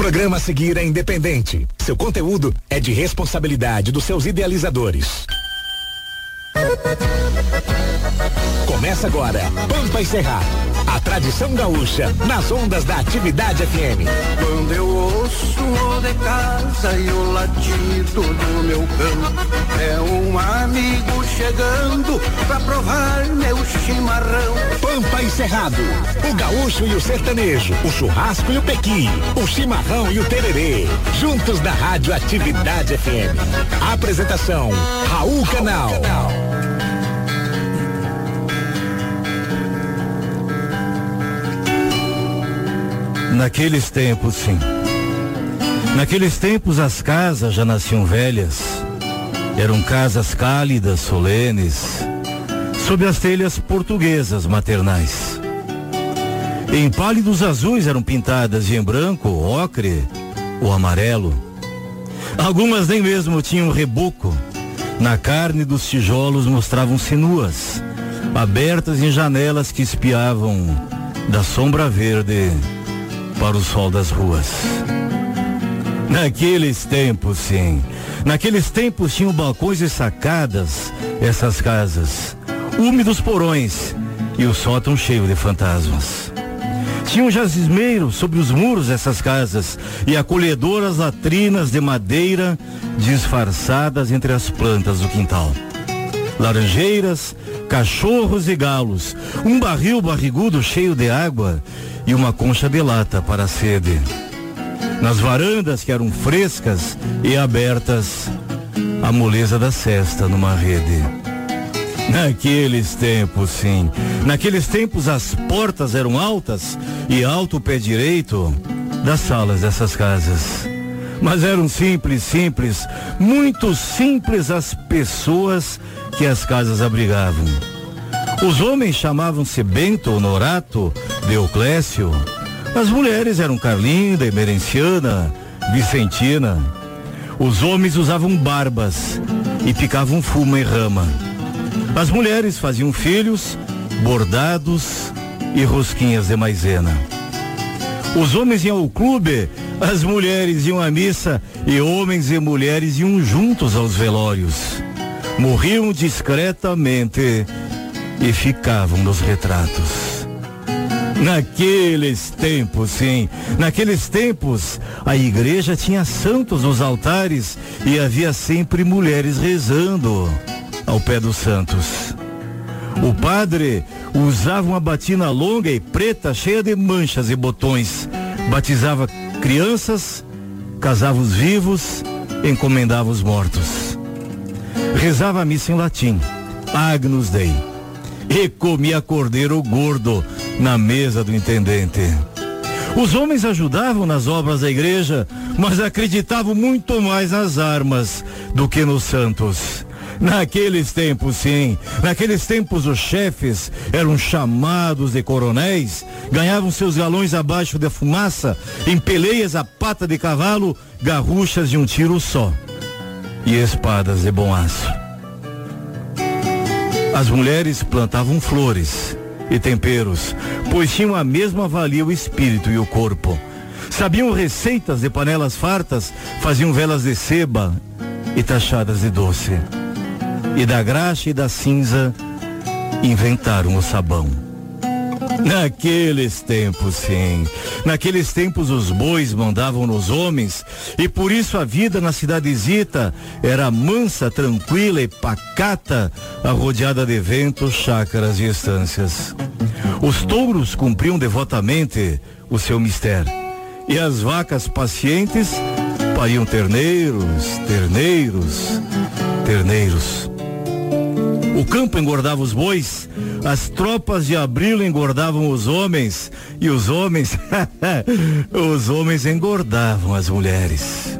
programa a seguir é independente. Seu conteúdo é de responsabilidade dos seus idealizadores. Começa agora, Pampa e Cerrado. A tradição gaúcha nas ondas da atividade FM. Quando eu ouço o de casa e o latido do meu cão, é um amigo chegando pra provar meu chimarrão. Pampa e Cerrado. O gaúcho e o sertanejo. O churrasco e o pequi. O chimarrão e o tererê. Juntos na rádio Atividade FM. Apresentação: Raul Canal. Raul Canal. Naqueles tempos, sim. Naqueles tempos as casas já nasciam velhas. Eram casas cálidas, solenes, sob as telhas portuguesas maternais. Em pálidos azuis eram pintadas em branco, ocre ou amarelo. Algumas nem mesmo tinham reboco. Na carne dos tijolos mostravam-se nuas, abertas em janelas que espiavam da sombra verde para o sol das ruas. Naqueles tempos, sim. Naqueles tempos tinham balcões e sacadas essas casas, úmidos porões e o sótão cheio de fantasmas. Tinham jazimeiros sobre os muros dessas casas e acolhedoras latrinas de madeira disfarçadas entre as plantas do quintal. Laranjeiras, cachorros e galos, um barril barrigudo cheio de água e uma concha de lata para a sede. Nas varandas que eram frescas e abertas, a moleza da cesta numa rede. Naqueles tempos, sim. Naqueles tempos as portas eram altas e alto o pé direito das salas dessas casas. Mas eram simples, simples, muito simples as pessoas que as casas abrigavam. Os homens chamavam-se Bento, Honorato, Deoclésio. As mulheres eram Carlinda, Emerenciana, Vicentina. Os homens usavam barbas e picavam fumo em rama. As mulheres faziam filhos, bordados e rosquinhas de maisena. Os homens iam ao clube, as mulheres iam à missa e homens e mulheres iam juntos aos velórios. Morriam discretamente e ficavam nos retratos. Naqueles tempos, sim, naqueles tempos, a igreja tinha santos nos altares e havia sempre mulheres rezando ao pé dos santos. O padre usava uma batina longa e preta cheia de manchas e botões, batizava crianças, casava os vivos, encomendava os mortos. Rezava a missa em latim, Agnus Dei e comia cordeiro gordo na mesa do intendente. Os homens ajudavam nas obras da igreja, mas acreditavam muito mais nas armas do que nos santos. Naqueles tempos, sim, naqueles tempos os chefes eram chamados de coronéis, ganhavam seus galões abaixo da fumaça, em peleias a pata de cavalo, garruchas de um tiro só e espadas de bom aço. As mulheres plantavam flores e temperos, pois tinham a mesma valia o espírito e o corpo. Sabiam receitas de panelas fartas, faziam velas de seba e tachadas de doce. E da graxa e da cinza inventaram o sabão. Naqueles tempos, sim. Naqueles tempos os bois mandavam nos homens e por isso a vida na cidadezita era mansa, tranquila e pacata, arrodeada de ventos, chácaras e estâncias. Os touros cumpriam devotamente o seu mistério e as vacas pacientes pariam terneiros, terneiros, terneiros. O campo engordava os bois, as tropas de abril engordavam os homens e os homens, os homens engordavam as mulheres.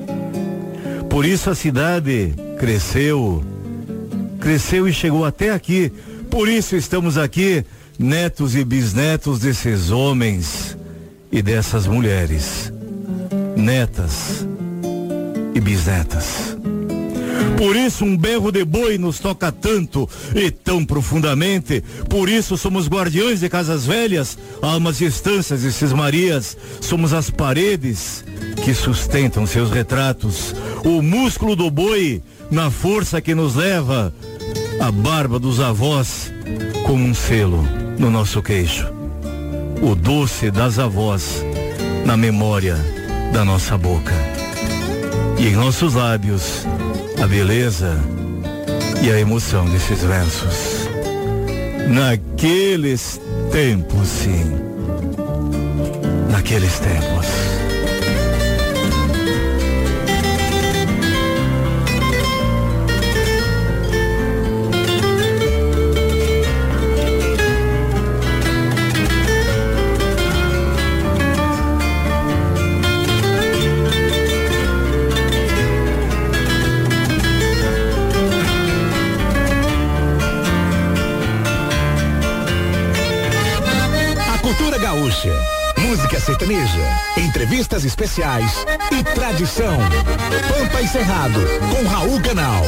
Por isso a cidade cresceu, cresceu e chegou até aqui. Por isso estamos aqui, netos e bisnetos desses homens e dessas mulheres, netas e bisnetas. Por isso um berro de boi nos toca tanto e tão profundamente. Por isso somos guardiões de casas velhas, almas de estâncias e cismarias. Somos as paredes que sustentam seus retratos, o músculo do boi na força que nos leva, a barba dos avós como um selo no nosso queixo, o doce das avós na memória da nossa boca. E em nossos lábios, a beleza e a emoção desses versos. Naqueles tempos, sim. Naqueles tempos. Sertaneja, entrevistas especiais e tradição. Pampa e Cerrado, com Raul Canal.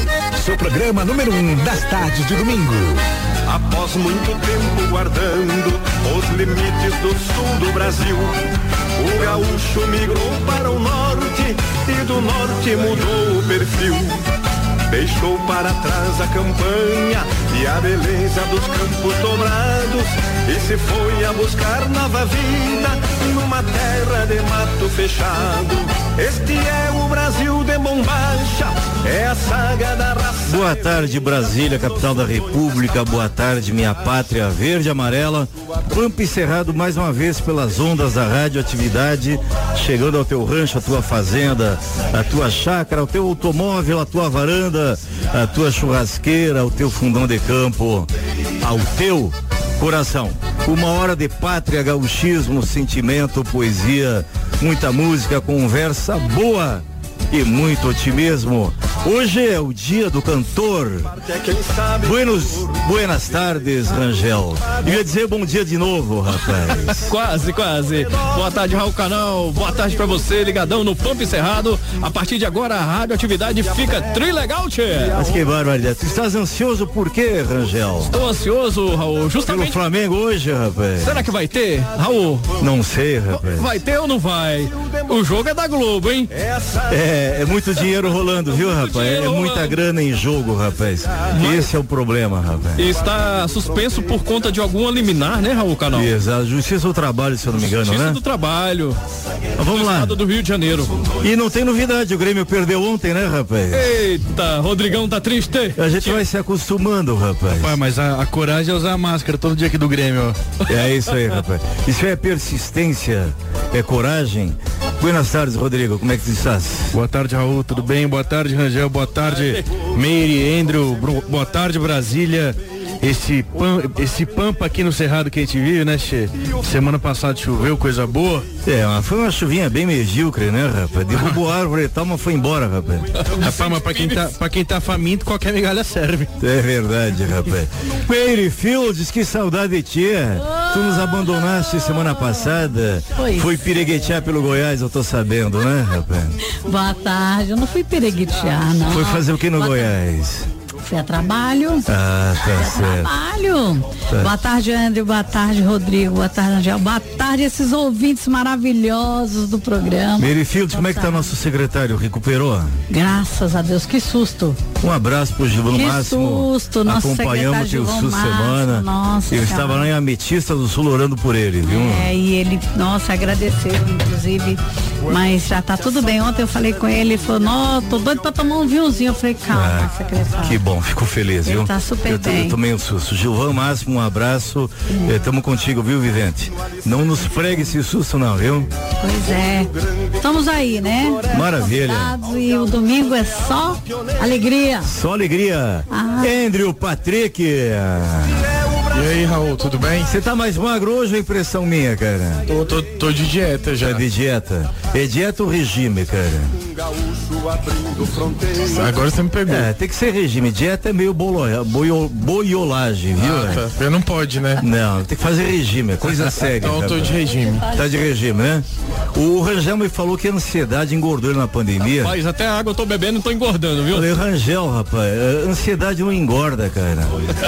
Seu programa número um das tardes de domingo. Após muito tempo guardando os limites do sul do Brasil, o gaúcho migrou para o norte e do norte mudou o perfil. Deixou para trás a campanha e a beleza dos campos dobrados e se foi a buscar nova vida numa terra de mato fechado. Este é o Brasil de bombacha, é a saga da raça. Boa tarde, Brasília, capital da República. Boa tarde, minha pátria verde amarela. Pampa Cerrado mais uma vez pelas ondas da radioatividade, chegando ao teu rancho, a tua fazenda, a tua chácara, o teu automóvel, a tua varanda, a tua churrasqueira, o teu fundão de campo, ao teu coração. Uma hora de pátria, gauchismo, sentimento, poesia, muita música, conversa boa e muito otimismo. Hoje é o dia do cantor. Buenos, buenas tardes, Rangel. Eu ia dizer bom dia de novo, rapaz. quase, quase. Boa tarde, Raul Canal. Boa tarde pra você, ligadão no Pampa Cerrado. A partir de agora, a radioatividade fica trilegal, tchê. Mas que barbaridade. Tu estás ansioso por quê, Rangel? Estou ansioso, Raul, justamente. Pelo Flamengo hoje, rapaz. Será que vai ter, Raul? Não sei, rapaz. Vai ter ou não vai? O jogo é da Globo, hein? É, é muito dinheiro rolando, viu, rapaz? É muita grana em jogo, rapaz. Esse é o problema, rapaz. Está suspenso por conta de algum liminar, né, Raul Canal? Exato. Justiça do Trabalho, se eu não me engano, Justiça né? do Trabalho. Mas vamos do lá. Estado do Rio de Janeiro. E não tem novidade, o Grêmio perdeu ontem, né, rapaz? Eita, Rodrigão tá triste. A gente vai se acostumando, rapaz. Ué, mas a, a coragem é usar a máscara todo dia aqui do Grêmio. É isso aí, rapaz. Isso é persistência, é coragem. Buenas tardes, Rodrigo. Como é que tu estás? Boa tarde, Raul. Tudo bem? Boa tarde, Rangel. Boa tarde, Meire, Andrew. Boa tarde, Brasília. Esse, pam, esse pampa aqui no Cerrado que a gente vive, né, Che? Semana passada choveu, coisa boa. É, mas foi uma chuvinha bem medíocre, né, rapaz? Derrubou a árvore e tal, mas foi embora, rapaz. Rapaz, mas pra quem, tá, pra quem tá faminto, qualquer migalha serve. É verdade, rapaz. Meire Fields, que saudade de ti. Tu nos abandonaste semana passada. Pois. Foi pireguetear pelo Goiás, eu tô sabendo, né, rapaz? Boa tarde, eu não fui pereguitear, não. Foi fazer o que no Boa Goiás? Fui a trabalho. Ah, tá certo. Trabalho. Boa tarde, André. Boa tarde, Rodrigo. Boa tarde, Angel. Boa tarde, esses ouvintes maravilhosos do programa. Meire Fields, como é que tá nosso secretário? Recuperou? Graças a Deus, que susto. Um abraço pro Gilvão Que Máximo. susto, nosso Acompanhamos secretário Gilvão sul semana. nossa, Eu estava cara. lá em Ametista do Sul orando por ele, viu? É, e ele, nossa, agradeceu, inclusive. Mas já tá tudo bem. Ontem eu falei com ele, ele falou, não, tô doido pra tomar um vinhozinho. Eu falei, calma, Ah, secretário. que bom, fico feliz, Ele viu? tá super eu, bem. Eu tomei um susto. Gilvão Máximo, um abraço. Eh, tamo contigo, viu, Vivente? Não nos pregue esse susto, não, viu? Pois é. Estamos aí, né? Maravilha. E o domingo é só alegria. Só alegria. Ah. Andrew Patrick. E aí, Raul, tudo bem? Você tá mais magro hoje ou é impressão minha, cara? Tô, tô, tô de dieta já. Tá de dieta? É dieta ou regime, cara? Agora você me pegou. É, tem que ser regime. Dieta é meio bolo, boio, boiolagem, viu? Ah, tá. Eu não pode, né? Não, tem que fazer regime, é coisa séria. Então eu tô rapaz. de regime. Tá de regime, né? O Rangel me falou que a ansiedade engordou ele na pandemia. Mas até a água eu tô bebendo e tô engordando, viu? Falei, Rangel, rapaz, a ansiedade não engorda, cara.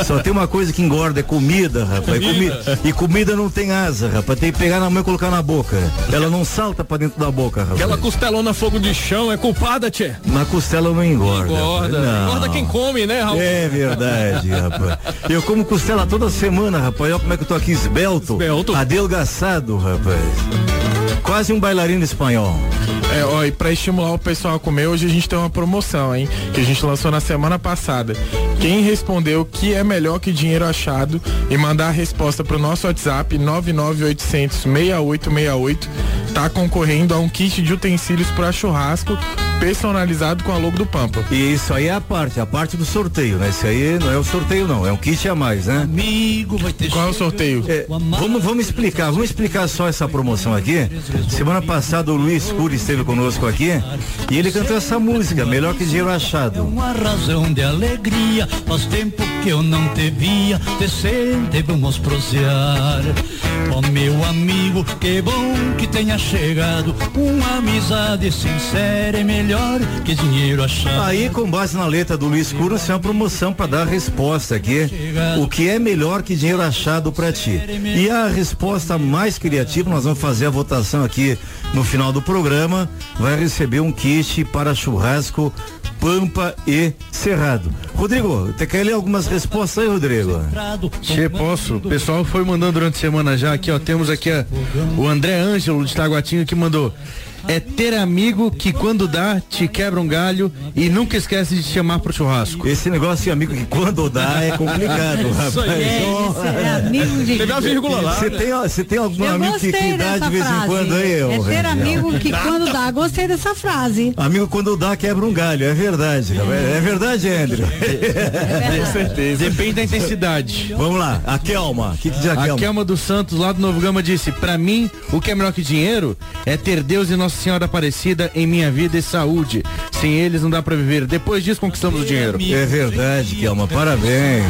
Só tem uma coisa que engorda, é comida, rapaz. E comida, e comida não tem asa, rapaz. Tem que pegar na mão e colocar na boca. Ela não salta pra dentro da boca, rapaz. Aquela costelona fogo de chão é culpada, tchê. Na costela não engorda. Engorda. Não. Engorda quem come, né, Raul? É verdade, rapaz. Eu como costela toda semana, rapaz. Olha como é que eu tô aqui esbelto. Esbelto. Adelgaçado, rapaz. Quase um bailarino espanhol. É, ó, e pra estimular o pessoal a comer, hoje a gente tem uma promoção, hein? Que a gente lançou na semana passada. Quem respondeu o que é melhor que dinheiro achado e mandar a resposta pro nosso WhatsApp 99800 6868 tá concorrendo a um kit de utensílios para churrasco personalizado com a logo do Pampa. E isso aí é a parte, a parte do sorteio, né? Isso aí não é o sorteio não, é um kit a mais, né? Qual é o sorteio? É, vamos, vamos explicar, vamos explicar só essa promoção aqui. Semana passada o Luiz Cury esteve conosco aqui e ele cantou essa música, Melhor que Dinheiro Achado. Uma razão de alegria, faz tempo que eu não te via, decente vamos prosear. Ó meu amigo, que bom que tenha chegado, uma amizade sincera é melhor que dinheiro achado. Aí, com base na letra do Luiz Cury, isso é uma promoção para dar a resposta aqui. O que é melhor que dinheiro achado para ti? E a resposta mais criativa, nós vamos fazer a votação aqui no final do programa, vai receber um kit para churrasco Pampa e Cerrado. Rodrigo, você quer ler algumas respostas aí, Rodrigo? Che, posso? O pessoal foi mandando durante a semana já aqui, ó. Temos aqui a, o André Ângelo de Taguatinho que mandou. É ter amigo que quando dá, te quebra um galho e nunca esquece de te chamar pro churrasco. Esse negócio de amigo que quando dá é complicado, rapaz. É, esse é amigo de. Vírgula lá. Você tem, você tem algum Eu amigo que, que dá de vez frase. em quando aí, ô, É ter Rangel? amigo que quando dá, gostei dessa frase. Amigo quando dá quebra um galho, é verdade, rapaz. É verdade, Andrew. Com certeza. Depende da intensidade. Vamos lá, a Kelma. O que, que diz a A Kelma? Kelma dos Santos, lá do Novo Gama, disse: Pra mim, o que é melhor que dinheiro é ter Deus e Nossa Senhora Aparecida em minha vida e saúde. Sem eles não dá pra viver. Depois disso, conquistamos o dinheiro. É verdade, Kelma, parabéns.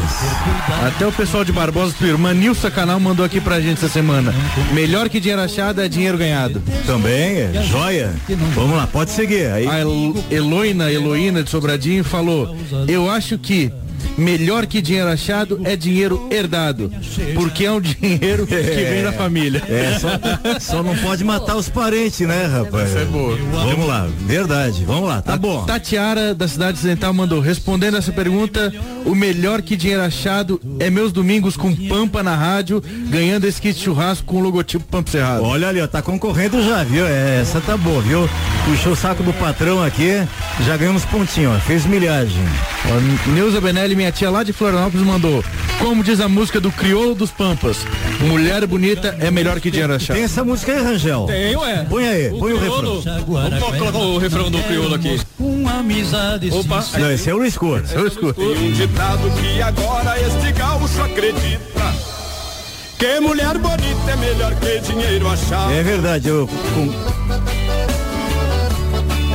Até o pessoal de Barbosa do Irmã Nilson Canal mandou aqui pra gente essa semana. Melhor que dinheiro achado é dinheiro ganhado. Também, é joia. Vamos lá, pode seguir. Aí, A El- Eloína, Eloína de Sobradinho falou: Eu acho que melhor que dinheiro achado é dinheiro herdado. Porque é um dinheiro que vem da família. é, só, só não pode matar os parentes, né, rapaz? É boa. Vamos lá, verdade, vamos lá, tá bom. Tatiara da cidade ocidental mandou, respondendo essa pergunta, o melhor que dinheiro achado é meus domingos com Pampa na rádio, ganhando esse kit churrasco com o logotipo Pampa Cerrado. Olha ali, ó, tá concorrendo já, viu? É, essa tá boa, viu? Puxou o saco do patrão aqui, já ganhamos pontinho, ó, fez milhagem. Ó, Neuza Benelli, minha tia lá de Florianópolis, mandou, como diz a música do Crioulo dos Pampas, mulher bonita é melhor que dinheiro achado. Tem essa música aí, Rangel? Tem, ué. Põe aí, põe o crioulo. refrão. Vamos colocar o refrão do crioulo aqui. Uma amizade Opa. Não, esse é o Luiz Cor. Eu escuto. Tem um ditado que agora este gaúcho acredita Que mulher bonita é melhor que dinheiro achado É verdade, eu. O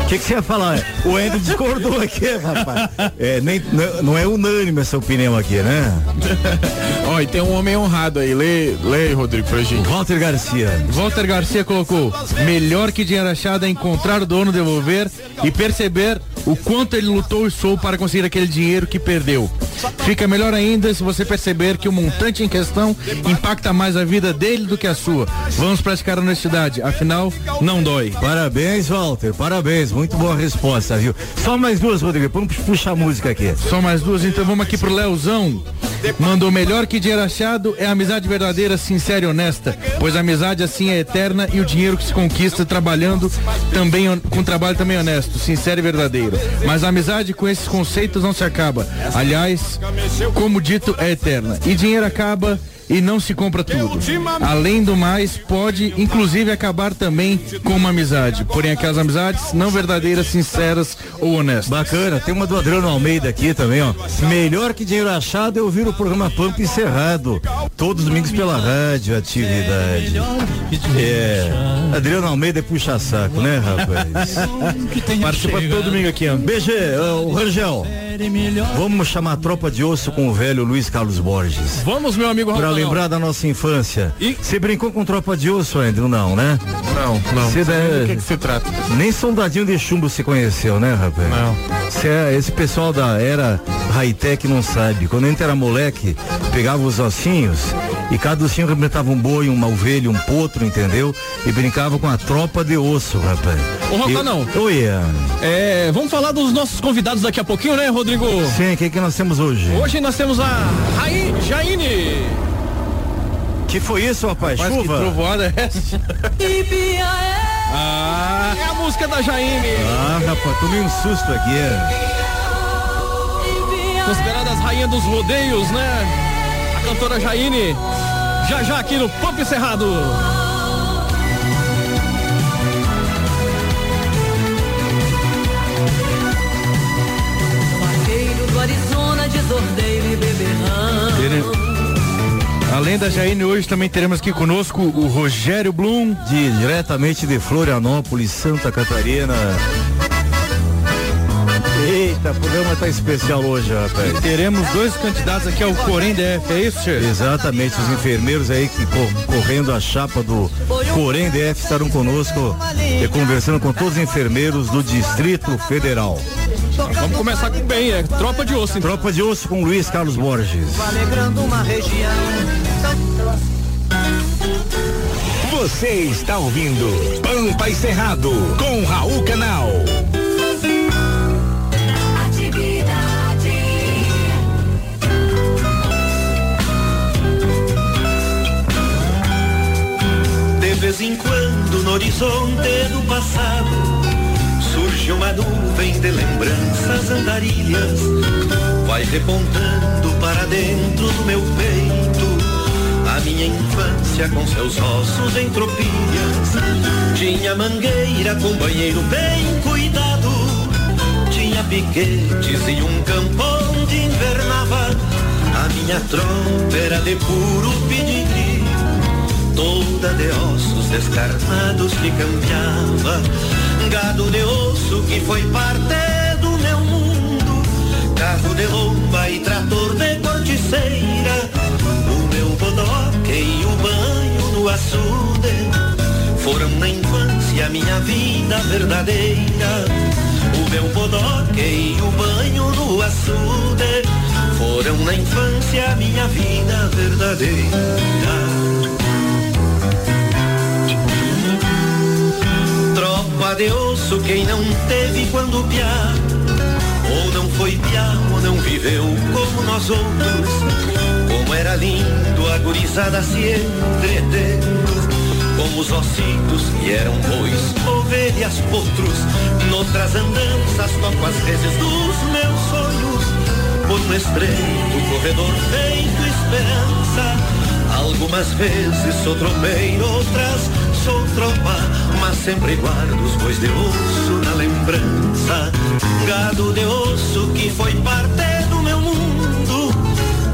que, que você ia falar? O Andrew discordou aqui, rapaz. É, nem, não- é unânime essa opinião aqui, né? Ó, e tem um homem honrado aí. Lê, lê Rodrigo, pra gente. Walter Garcia. Walter Garcia colocou: melhor que dinheiro achado é encontrar o dono, devolver e perceber o quanto ele lutou e sou para conseguir aquele dinheiro que perdeu. Fica melhor ainda se você perceber que o montante em questão impacta mais a vida dele do que a sua. Vamos praticar honestidade, afinal, não dói. Parabéns, Walter. Parabéns. Muito boa resposta, viu? Só mais duas, Rodrigo. Vamos puxar a música aqui. Só mais duas, então vamos aqui pro Leozão. Mandou melhor que dinheiro achado é amizade verdadeira, sincera e honesta. Pois a amizade assim é eterna e o dinheiro que se conquista trabalhando também com trabalho também honesto, sincero e verdadeiro. Mas a amizade com esses conceitos não se acaba. Aliás, como dito, é eterna. E dinheiro acaba e não se compra tudo. Além do mais, pode inclusive acabar também com uma amizade. Porém, aquelas amizades não verdadeiras, sinceras ou honestas. Bacana, tem uma do Adriano Almeida aqui também, ó. Melhor que dinheiro achado é ouvir o programa Pampa encerrado. Todos os domingos pela rádio, atividade. É. Adriano Almeida é puxa saco, né, rapaz? Participa todo domingo aqui, ó. BG, o Rangel. É Vamos chamar a tropa de osso com o velho Luiz Carlos Borges. Vamos, meu amigo lembrar da nossa infância. E- Você brincou com tropa de osso, Andrew? Não, né? Não, não. Você Sei deve- do que, que se trata? Nem soldadinho de chumbo se conheceu, né, rapaz? Não. Cê é- esse pessoal da era high-tech não sabe. Quando a gente era moleque, pegava os ossinhos e cada ossinho representava um boi, uma ovelha, um potro, entendeu? E brincava com a tropa de osso, rapaz. Ô, Rocanão. Eu- Oi, Ana. É, vamos falar dos nossos convidados daqui a pouquinho, né, Rodrigo? Sim, o que, que nós temos hoje? Hoje nós temos a Raí Jaine. Que foi isso, rapaz? Mas que Chuva? trovoada é essa? Ah, é a música da Jaine. Ah, rapaz, tomei um susto aqui. é. Consideradas rainha dos rodeios, né? A cantora Jaine. Já já aqui no Pop Cerrado. Do Arizona, desordeiro e beberrão. Além da Jaine, hoje também teremos aqui conosco o Rogério Blum. De, diretamente de Florianópolis, Santa Catarina. Eita, o programa tá especial hoje, rapaz. Teremos dois candidatos aqui ao Corém DF, é isso, Tchê? Exatamente, os enfermeiros aí que co- correndo a chapa do Corém DF estarão conosco e conversando com todos os enfermeiros do Distrito Federal. Vamos começar com bem, é tropa de osso. Então. Tropa de osso com Luiz Carlos Borges. Alegrando uma região. Você está ouvindo Pampa e Cerrado com Raul Canal. De vez em quando no horizonte do passado surge uma nuvem de lembranças andarilhas, vai repontando para dentro do meu peito a minha infância com seus ossos em tropilhas. Tinha mangueira com banheiro bem cuidado, tinha piquetes e um campo onde invernava. A minha tropa era de puro pedigree toda de ossos descarnados que cambiava, gado de osso que foi parte do meu mundo, carro de lomba e trator de corticeira, o meu bodoque e o banho no açude, foram na infância minha vida verdadeira, o meu bodoque e o banho no açude, foram na infância minha vida verdadeira. De osso, quem não teve quando piá, ou não foi piá, ou não viveu como nós outros. Como era lindo a gurizada se entretendo, com os ossitos que eram bois, ovelhas, potros. Noutras andanças toco as reses dos meus sonhos, por um estreito corredor feito esperança. Algumas vezes sou tropeiro, outras sou tropa, mas sempre guardo os bois de osso na lembrança. Gado de osso que foi parte do meu mundo,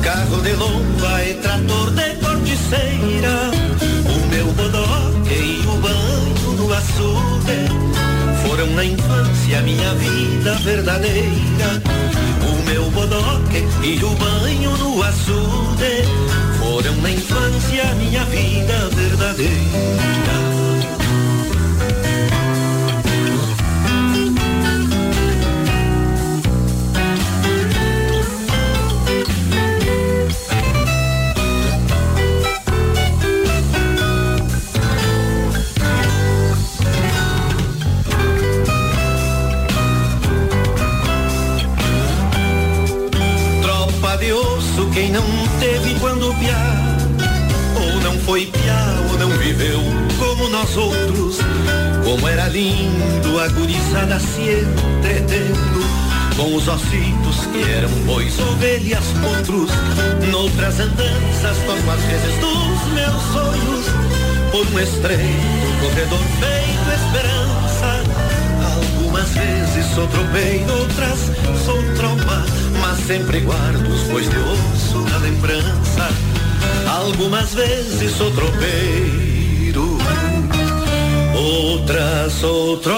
carro de lomba e trator de corticeira. O meu bodoque e o banho no açude foram na infância minha vida verdadeira. O meu bodoque e o banho no açude foram na infância minha vida verdadeira. Outros. Como era lindo a gurizada se entretendo, com os ossitos que eram bois, ovelhas, potros. Noutras andanças toco as vezes dos meus sonhos, por um estreito corredor feito esperança. Algumas vezes sou tropeiro, outras sou tropa, mas sempre guardo os bois de osso na lembrança. Algumas vezes sou tropeiro, outras sou tropa,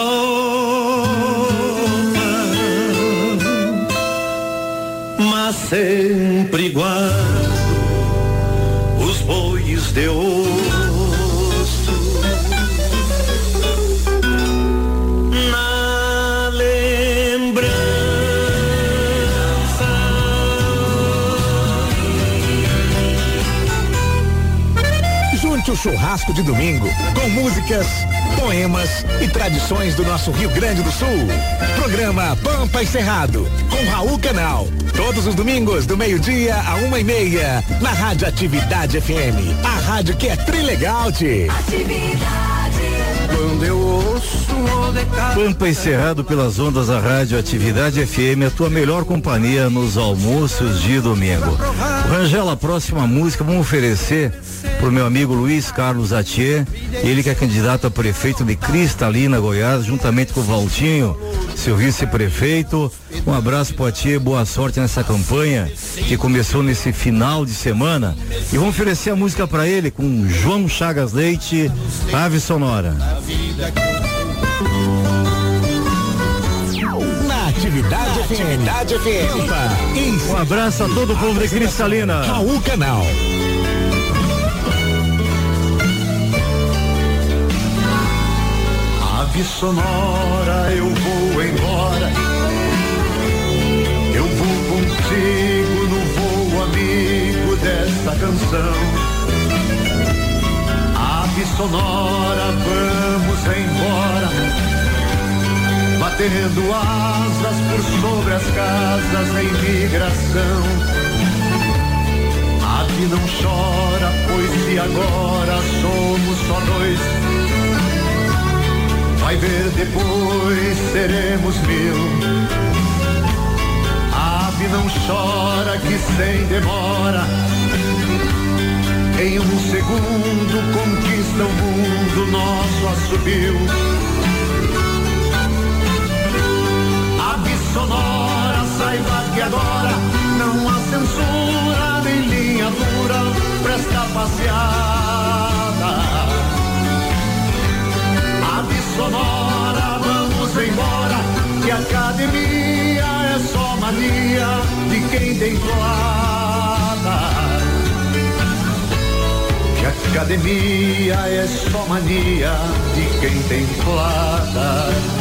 mas sempre guardo os mãos de osso. Na lembrança. Junte o churrasco de domingo com músicas, poemas e tradições do nosso Rio Grande do Sul. Programa Pampa e Cerrado com Raul Canal. Todos os domingos do meio-dia a uma e meia na Rádio Atividade FM. A rádio que é trilegal, -te. Quando eu ouço. Pampa encerrado pelas ondas da Rádio Atividade FM, a tua melhor companhia nos almoços de domingo. Rangela, a próxima música vamos oferecer pro meu amigo Luiz Carlos Atier, ele que é candidato a prefeito de Cristalina, Goiás, juntamente com o Valtinho, seu vice-prefeito. Um abraço pro Atier, boa sorte nessa campanha que começou nesse final de semana. E vamos oferecer a música para ele com João Chagas Leite, Ave Sonora. Na Atividade FM. Atividade FM. Um abraço a todo o povo de Cristalina. Raul Canal. Ave sonora, eu vou embora. Eu vou contigo no voo amigo desta canção. Ave sonora, vamos embora. Batendo asas por sobre as casas em migração. Ave não chora, pois se agora somos só dois. Vai ver depois seremos mil. Ave não chora que sem demora. Em um segundo conquista o mundo, nosso assobio. Saiba que agora não há censura nem linha dura presta passeada ave sonora, vamos embora, que academia é só mania de quem tem toada. Que academia é só mania de quem tem toada.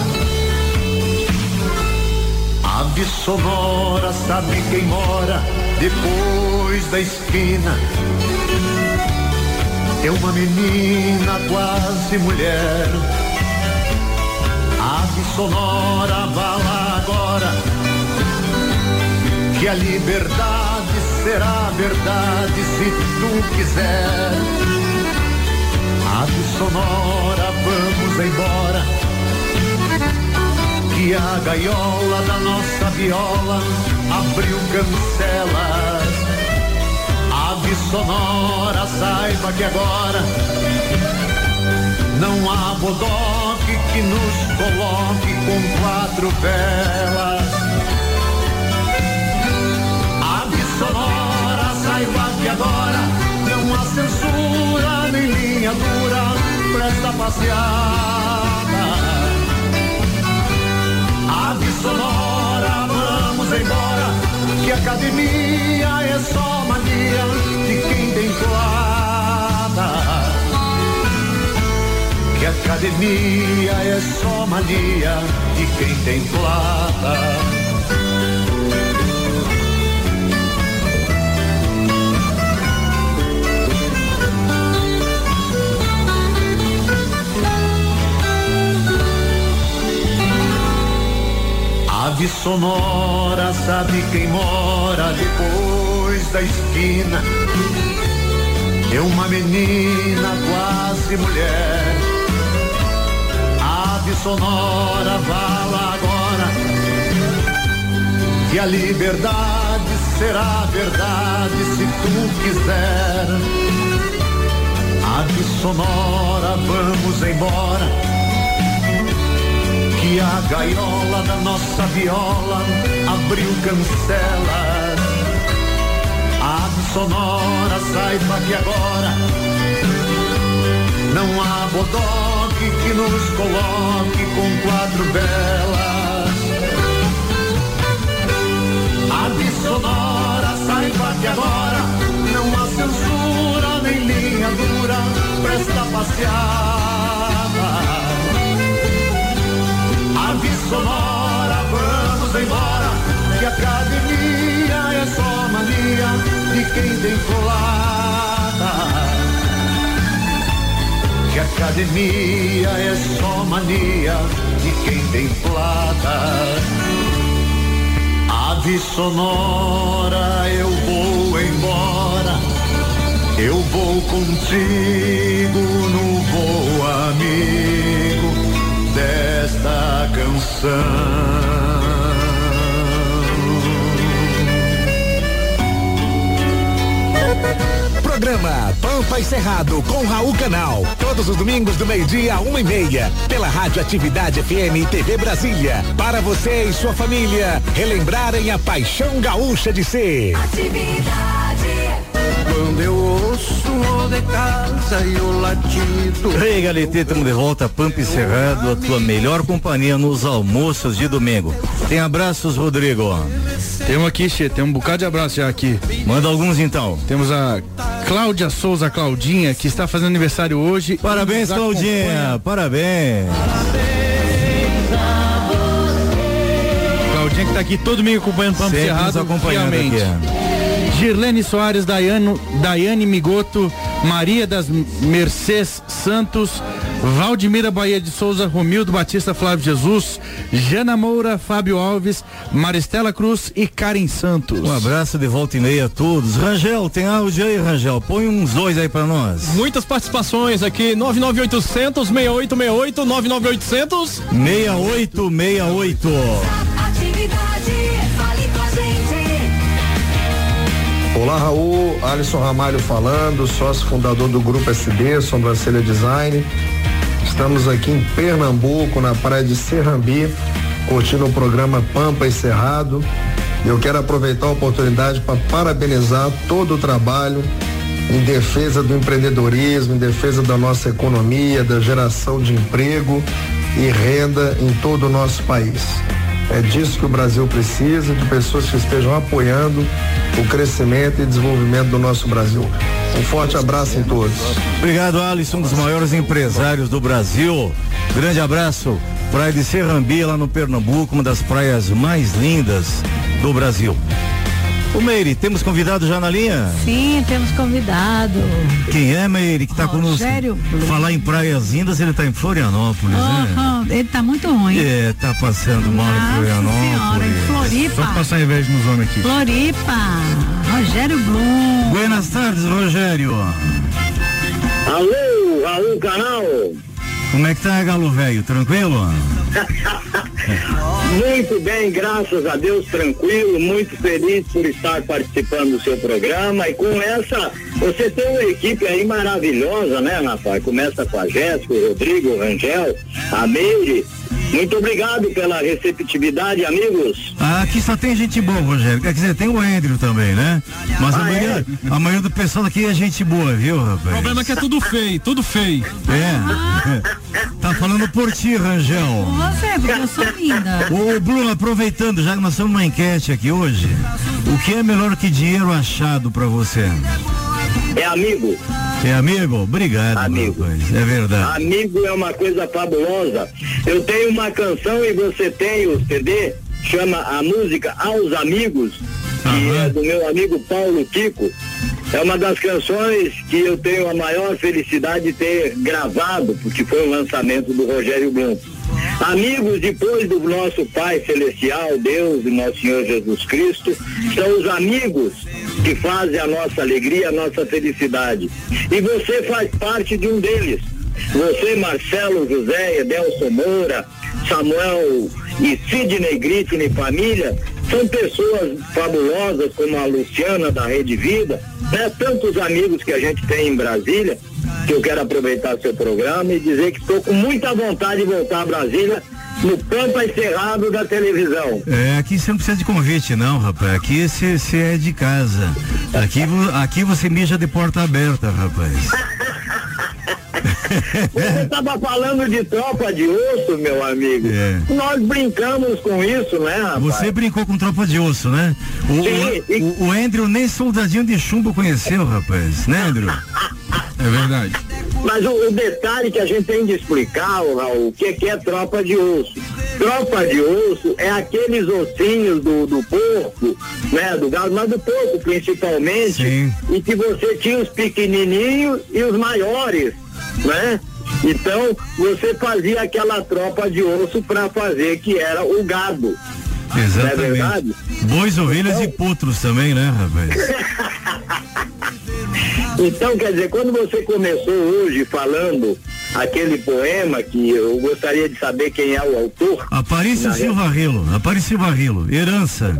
Ave sonora, sabe quem mora depois da esquina é uma menina quase mulher. Ave sonora, vá lá agora, que a liberdade será verdade se tu quiser. Ave sonora, vamos embora, que a gaiola da nossa viola abriu cancelas ave sonora, saiba que agora não há bodoque que nos coloque com quatro velas. Ave sonora, saiba que agora não há censura nem linha dura pra esta passeada. Sonora, vamos embora que academia é só mania de quem tem toada. Que academia é só mania de quem tem toada. Ave sonora, sabe quem mora depois da esquina? É uma menina quase mulher. Ave sonora, lá agora. Que a liberdade será verdade se tu quiser. Ave sonora, vamos embora que a gaiola da nossa viola abriu cancelas. Ave sonora, saiba que agora não há bodoque que nos coloque com quatro velas. Ave sonora, saiba que agora não há censura nem linha do passeada. Sonora, vamos embora, que academia é só mania de quem tem colada. Que academia é só mania de quem tem plata. Ave sonora, eu vou embora. Eu vou contigo no voo amigo desta canção. Programa Pampa e Cerrado com Raul Canal. Todos os domingos do meio-dia a uma e meia. Pela Rádio Atividade FM e TV Brasília. Para você e sua família relembrarem a paixão gaúcha de ser. Quando eu o de casa e o latido. Ei, Galete, estamos de volta, Pampa Cerrado, a tua melhor companhia nos almoços de domingo. Tem abraços, Rodrigo? Temos aqui, Che, tem um bocado de abraço já aqui. Manda alguns então. Temos a Cláudia Souza Claudinha, que está fazendo aniversário hoje. Parabéns, Claudinha, parabéns. Claudinha que está aqui todo domingo acompanhando o Pampa Cerrado. acompanhando aqui. Girlene Soares, Daiano, Daiane Migoto, Maria das Mercês Santos, Valdemira Bahia de Souza, Romildo Batista Flávio Jesus, Jana Moura, Fábio Alves, Maristela Cruz e Karen Santos. Um abraço de volta e meia a todos. Rangel, tem áudio aí, Rangel? Põe uns dois aí pra nós. Muitas participações aqui, 99800 6868 99800 6868. Olá Raul, Alisson Ramalho falando, sócio fundador do Grupo SD, Sobrancelha Design. Estamos aqui em Pernambuco, na praia de Serrambi, curtindo o programa Pampa e Cerrado. Eu quero aproveitar a oportunidade para parabenizar todo o trabalho em defesa do empreendedorismo, em defesa da nossa economia, da geração de emprego e renda em todo o nosso país. É disso que o Brasil precisa, de pessoas que estejam apoiando o crescimento e desenvolvimento do nosso Brasil. Um forte abraço em todos. Obrigado, Alisson, um dos maiores empresários do Brasil. Grande abraço. Praia de Serrambi, lá no Pernambuco, uma das praias mais lindas do Brasil. Ô Meire, temos convidado já na linha? Sim, temos convidado. Quem é, Meire, que tá Rogério conosco? Blum. Falar em praias lindas, ele tá em Florianópolis, né? Aham, ele tá muito ruim. É, tá passando mal em Nossa senhora, em Florianópolis. Floripa. Só passar inveja nos homens aqui. Floripa. Rogério Blum. Buenas tardes, Rogério. Alô, Raul Canal. Como é que tá, galo velho? Tranquilo? Muito bem, graças a Deus, tranquilo, muito feliz por estar participando do seu programa e com essa, você tem uma equipe aí maravilhosa, né, rapaz? Começa com a Jéssica, o Rodrigo, o Rangel, a Meire. Muito obrigado pela receptividade, amigos. Ah, aqui só tem gente boa, Rogério. Quer dizer, tem o Andrew também, né? Mas a, Ah, maioria, a maioria do pessoal aqui é gente boa, viu, rapaz? O problema é que é tudo feio, tudo feio. É. Tá falando por ti, Rangel. Você, porque eu sou linda. Ô, Bruno, aproveitando, já que nós estamos numa enquete aqui hoje, o que é melhor que dinheiro achado pra você? É amigo. É amigo? Obrigado, Amigo. É verdade. Amigo é uma coisa fabulosa. Eu tenho uma canção e você tem o CD, chama a música Aos Amigos, que é do meu amigo Paulo Tico. É uma das canções que eu tenho a maior felicidade de ter gravado, porque foi o lançamento do Rogério Blum. Amigos, depois do nosso Pai Celestial, Deus e nosso Senhor Jesus Cristo, são os amigos que fazem a nossa alegria, a nossa felicidade. E você faz parte de um deles. Você, Marcelo José, Edelson Moura, Samuel e Sidney Griffin e família, são pessoas fabulosas como a Luciana da Rede Vida, né? Tantos amigos que a gente tem em Brasília, que eu quero aproveitar seu programa e dizer que estou com muita vontade de voltar a Brasília no Pampa Encerrado da televisão. É, aqui você não precisa de convite, não, rapaz. Aqui você é de casa. Aqui, aqui você mija de porta aberta, rapaz. Você estava falando de tropa de osso, meu amigo. É. Nós brincamos com isso, né, rapaz? Você brincou com tropa de osso, né? O, Sim, e- o, o Andrew nem soldadinho de chumbo conheceu, rapaz. Né, Andrew? É verdade. Mas o, o detalhe que a gente tem de explicar, ô, Raul, o que, que é tropa de osso? Tropa de osso é aqueles ossinhos do, do porco, né? Do gado, mas do porco principalmente. E que você tinha os pequenininhos e os maiores, né? Então, você fazia aquela tropa de osso para fazer que era o gado. Não é Exatamente. verdade? Bois, ovelhas e potros também, né, rapaz? Então, quer dizer, quando você começou hoje falando aquele poema que eu gostaria de saber quem é o autor. Aparício Silva Rilo, Aparício Rilo, herança.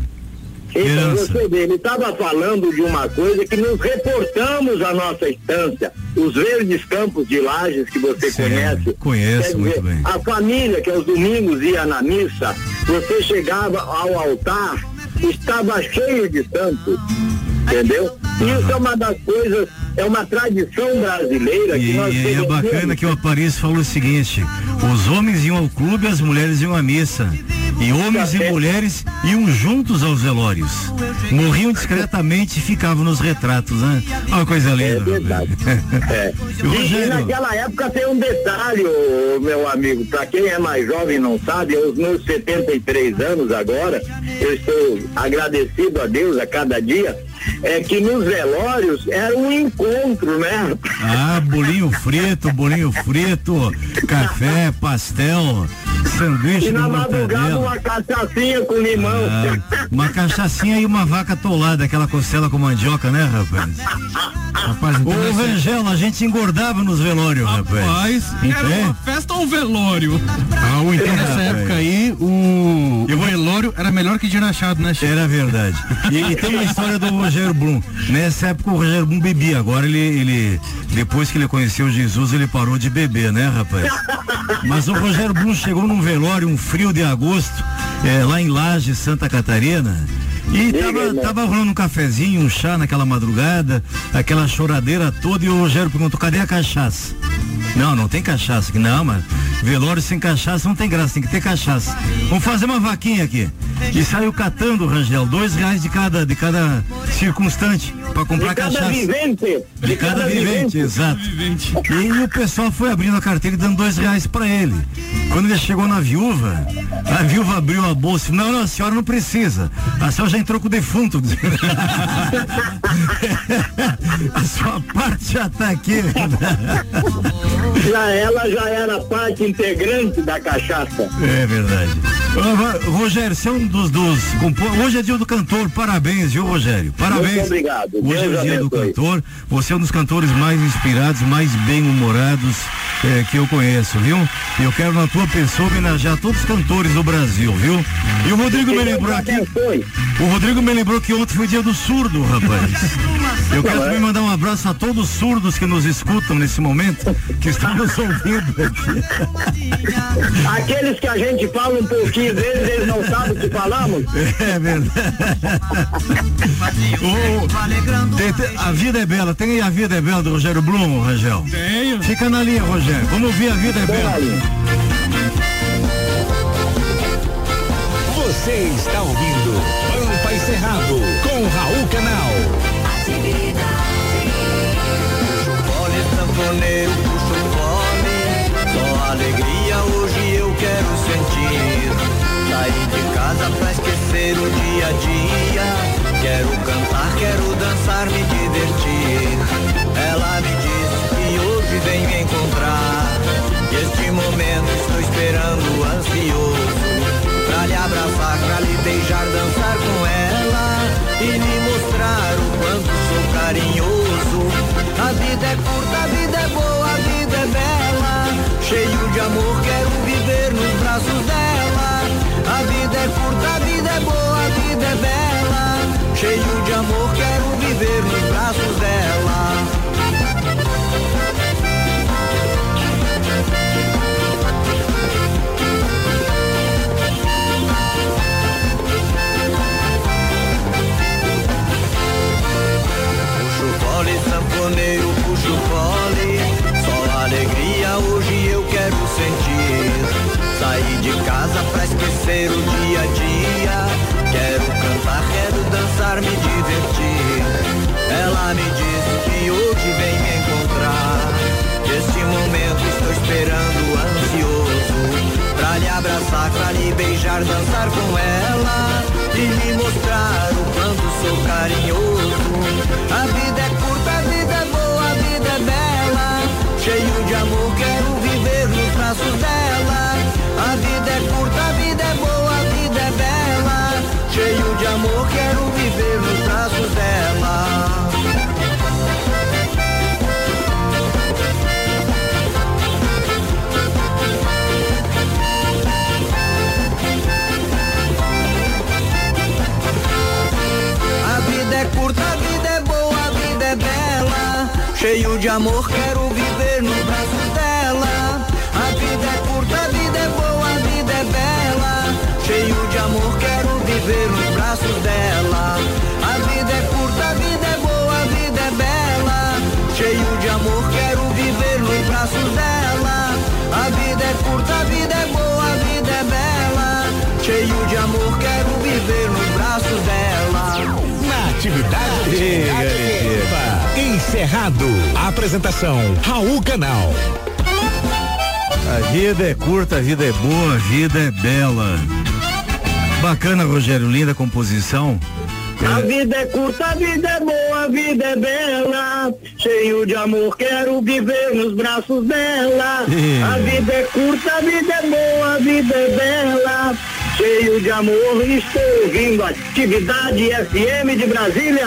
Então Herança. você vê, ele estava falando de uma coisa que nos reportamos à nossa estância, os verdes campos de lajes que você conhece. conheço Quer muito bem. A família que aos domingos ia na missa, você chegava ao altar, estava cheio de santos. Entendeu? Isso é uma das coisas, é uma tradição brasileira que E, nós e é bacana que o Aparício falou o seguinte: os homens iam ao clube, as mulheres iam à missa. E homens e mulheres iam juntos aos velórios. Morriam discretamente e ficavam nos retratos, né? Uma coisa linda. verdade. É. E E, naquela época tem um detalhe, meu amigo, para quem é mais jovem e não sabe, aos meus 73 anos agora, eu estou agradecido a Deus a cada dia, é que nos velórios era um encontro, né? Ah, bolinho frito, bolinho frito, café, pastel, sanduíche E na madrugada uma cachaçinha com limão. Ah, uma cachaçinha e uma vaca atolada, aquela costela com mandioca, né, rapaz? Rapaz, então Ô, Rangel, a gente engordava nos velórios, rapaz. Rapaz, Em era uma festa ou um velório? Raul, então nessa Rapaz. época aí, o, o velório era melhor que dinheiro achado, né, Chico? Era verdade. E, e tem uma história do Rogério Blum. Nessa época o Rogério Blum bebia. Agora ele, ele, depois que ele conheceu Jesus, ele parou de beber, né, rapaz? Mas o Rogério Blum chegou num velório, um frio de agosto, eh, lá em Laje, Santa Catarina. E tava, tava rolando um cafezinho, um chá naquela madrugada, aquela choradeira toda, e o Rogério perguntou, cadê a cachaça? Não, não tem cachaça aqui. Não, mas velório sem cachaça não tem graça, tem que ter cachaça. Vamos fazer uma vaquinha aqui. E saiu catando, Rangel, dois reais de cada, de cada circunstante para comprar De cada cachaça. vivente. De cada vivente, exato. E o pessoal foi abrindo a carteira e dando dois reais para ele. Quando ele chegou na viúva, a viúva abriu a bolsa. Não, não, a senhora não precisa. A senhora já entrou com o defunto. a sua parte já tá aqui. Já ela já era parte integrante da cachaça. É verdade. Ô, Rogério, você é um dos, dos Hoje é dia do cantor, parabéns, viu, Rogério? Parabéns. Muito obrigado. Hoje é Deus o dia do cantor. Você é um dos cantores mais inspirados, mais bem-humorados eh, que eu conheço, viu? E eu quero na tua pessoa homenagear todos os cantores do Brasil, viu? E o Rodrigo me lembrou aqui. O Rodrigo me lembrou que ontem foi dia do surdo, rapaz. Eu quero também mandar um abraço a todos os surdos que nos escutam nesse momento, que estão nos ouvindo aqui. Aqueles que a gente fala um pouquinho deles, eles não sabem o que falamos. É verdade. Tem- tem- a vida é bela. Tem aí a vida é bela do Rogério Blum, Rangel? Tenho. Fica na linha, Rogério. Vamos ouvir a vida é bela. Você está ouvindo Cerrado com Raul Canal. Fole, sanfoneiro, puxo fole Só alegria hoje eu quero sentir. Sair de casa pra esquecer o dia a dia. Quero cantar, quero dançar, me divertir. Ela me disse que hoje vem me encontrar. E este momento estou esperando ansioso Pra lhe abraçar, pra lhe beijar, dançar com ela E lhe mostrar o quanto sou carinhoso. A vida é curta, a vida é boa, a vida é bela. Cheio de amor, quero viver nos braços dela. A vida é curta, a vida é boa, a vida é bela. Cheio de amor, quero viver nos braços dela vencer o dia a dia. Quero cantar, quero dançar, me divertir. Ela me diz que hoje vem me encontrar. Este momento estou esperando ansioso. Pra lhe abraçar, pra lhe beijar, dançar com ela. E lhe mostrar o quanto sou carinhoso. Cheio de amor, quero viver nos braços dela. A vida é curta, a vida é boa, a vida é bela. Cheio de amor, quero viver nos Epa, Encerrado. Apresentação Raul Canal. A vida é curta, a vida é boa, a vida é bela. Bacana, Rogério, linda composição. A vida é curta, a vida é boa, a vida é bela. Cheio de amor, quero viver nos braços dela. A vida é curta, a vida é boa, a vida é bela. Cheio de amor, estou ouvindo atividade FM de Brasília.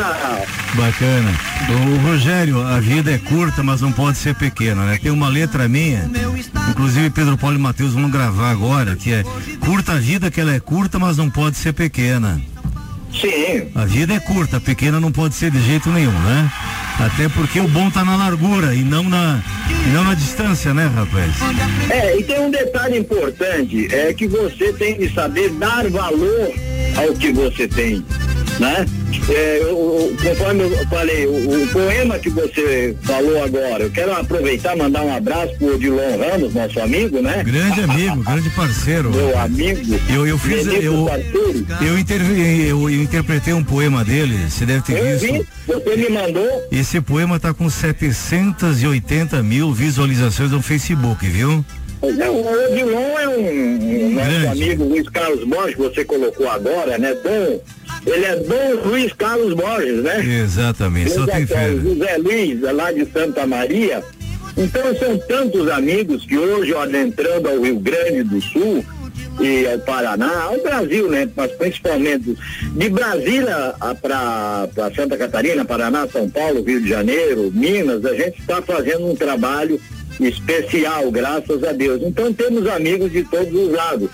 Bacana. O Rogério, a vida é curta, mas não pode ser pequena, né? Tem uma letra minha, inclusive Pedro Paulo e Matheus vão gravar agora, que é curta a vida, que ela é curta, mas não pode ser pequena. Sim. A vida é curta, pequena não pode ser de jeito nenhum, né? Até porque o bom tá na largura e não na e não na distância, né, rapaz? É, e tem um detalhe importante, é que você tem de saber dar valor ao que você tem, né? É, o- conforme eu falei, o, o poema que você falou agora, eu quero aproveitar mandar um abraço pro Odilon Ramos, nosso amigo, né? Grande amigo, grande parceiro. Meu amigo. Eu, eu fiz, eu, Sartori. eu, inter- eu, eu interpretei um poema dele, você deve ter Eu visto. vi, você me mandou. Esse poema tá com 780 mil visualizações no Facebook, viu? É, o Odilon é um, um nosso amigo Luiz Carlos Borges, que você colocou agora, né? Dom, ele é Dom Luiz Carlos Borges, né? Exatamente, só José tem fé. José Luiz, lá de Santa Maria. Então são tantos amigos que hoje, adentrando ao Rio Grande do Sul e ao Paraná, ao Brasil, né? Mas principalmente de Brasília para Santa Catarina, Paraná, São Paulo, Rio de Janeiro, Minas, a gente está fazendo um trabalho especial, graças a Deus. Então temos amigos de todos os lados.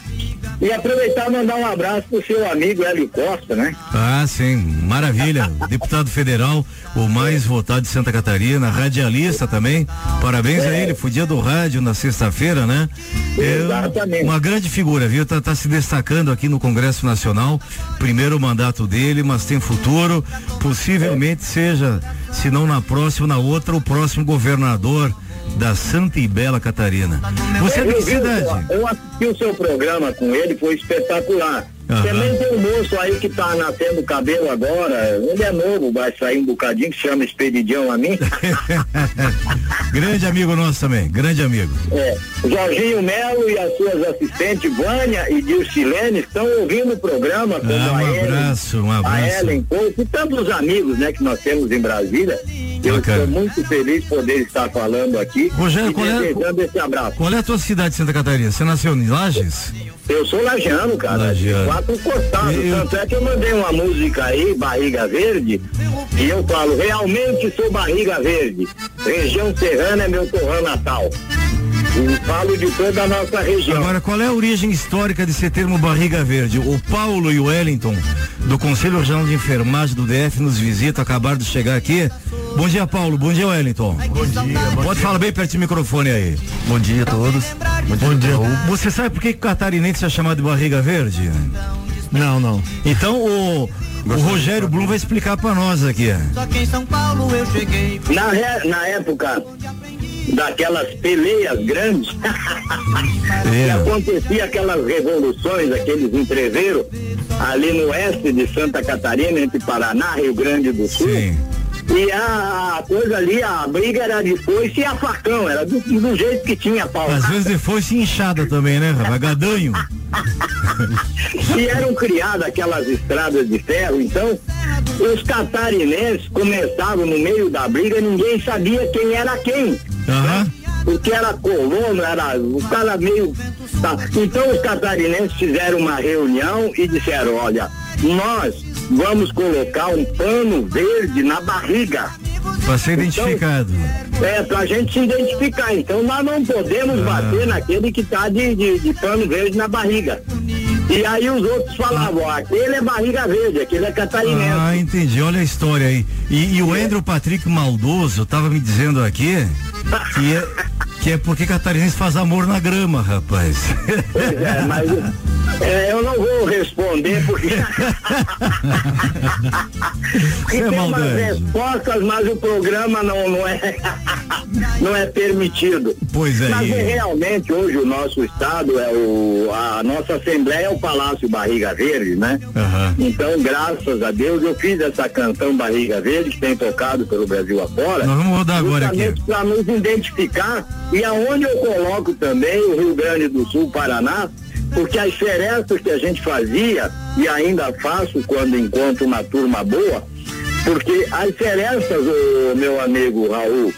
E aproveitar e mandar um abraço pro seu amigo Hélio Costa, né? Ah, sim, maravilha. Deputado federal, o mais votado de Santa Catarina, radialista também. Parabéns a ele, foi dia do rádio na sexta-feira, né? É Exatamente. uma grande figura, viu? Tá, tá se destacando aqui no Congresso Nacional. Primeiro mandato dele, mas tem futuro. Possivelmente seja, se não na próxima, na outra, o próximo governador da Santa e Bela Catarina. Você é de que cidade? Eu assisti o seu programa com ele, foi espetacular. Aham. Também tem um moço aí que tá nascendo cabelo agora, ele é novo, vai sair um bocadinho, que se chama Expedidião a mim. grande amigo nosso também, grande amigo. É, Jorginho Melo e as suas assistentes Vânia e Dircilene estão ouvindo o programa como Ah, um a Ellen, abraço, um a abraço. Ellen Couto e tantos amigos né, que nós temos em Brasília. Eu estou muito feliz de poder estar falando aqui Rogério, e qual é- esse abraço. Qual é a tua cidade de Santa Catarina? Você nasceu em Lages? Eu sou lagiano, cara. Lagiano. Quatro cortados. Eu- Tanto é que eu mandei uma música aí, Barriga Verde, e eu falo, realmente sou Barriga Verde. Região serrana é meu torrão natal. E falo de toda a nossa região. Agora, qual é a origem histórica desse termo barriga verde? O Paulo e o Wellington, do Conselho Regional de Enfermagem do DF, nos visitam, acabaram de chegar aqui. Bom dia, Paulo. Bom dia, Wellington. Bom dia. Pode falar bem perto do microfone aí. Bom dia a todos. Bom dia. Você sabe por que o catarinense é chamado de barriga verde? Não, não. Então, o, o Rogério Blum vai explicar pra nós aqui. Só que em São Paulo eu cheguei. Na, re- na época daquelas peleias grandes, que acontecia aquelas revoluções, aqueles entreveros ali no oeste de Santa Catarina, entre Paraná, Rio Grande do Sul. E a, coisa ali, a briga era de foice e a facão, era do, do jeito que tinha pau. Às vezes de foice inchada também, né, rapaz? Gadanho. e eram criadas aquelas estradas de ferro, então os catarinenses começavam no meio da briga, ninguém sabia quem era quem. né? Porque era colono, era o cara meio. tá. Então os catarinenses fizeram uma reunião e disseram, olha, nós vamos colocar um pano verde na barriga. Pra ser identificado. É, pra gente se identificar. Então nós não podemos bater naquele que tá de, de, de pano verde na barriga. E aí os outros falavam, ó, aquele é barriga verde, aquele é catarinense. Ah, entendi. Olha a história aí. E, e o Andrew Patrick Maldoso tava me dizendo aqui que é, que é porque catarinense faz amor na grama, rapaz. Pois é, mas é, eu não vou responder porque. porque É tem umas maldade. respostas, mas o programa não, não é não é permitido. Pois é. Mas é, realmente hoje o nosso estado é o a nossa assembleia é o Palácio Barriga Verde, né? Aham. Então, graças a Deus, eu fiz essa canção Barriga Verde, que tem tocado pelo Brasil afora. Nós vamos rodar agora aqui. Para nos identificar e aonde eu coloco também o Rio Grande do Sul, Paraná, porque as serestas que a gente fazia, e ainda faço quando encontro uma turma boa, porque as serestas, ô, meu amigo Raul,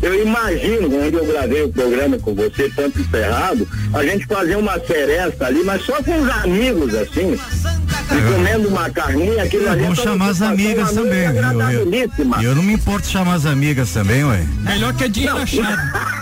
eu imagino, onde eu gravei o programa com você, tanto encerrado, a gente fazer uma seresta ali, mas só com os amigos, assim, e comendo uma carninha, aquilo ali. é Vamos pra chamar as amigas também, viu? Eu, agradabilíssima. eu não me importo de chamar as amigas também, ué. Melhor que é dinheiro achado.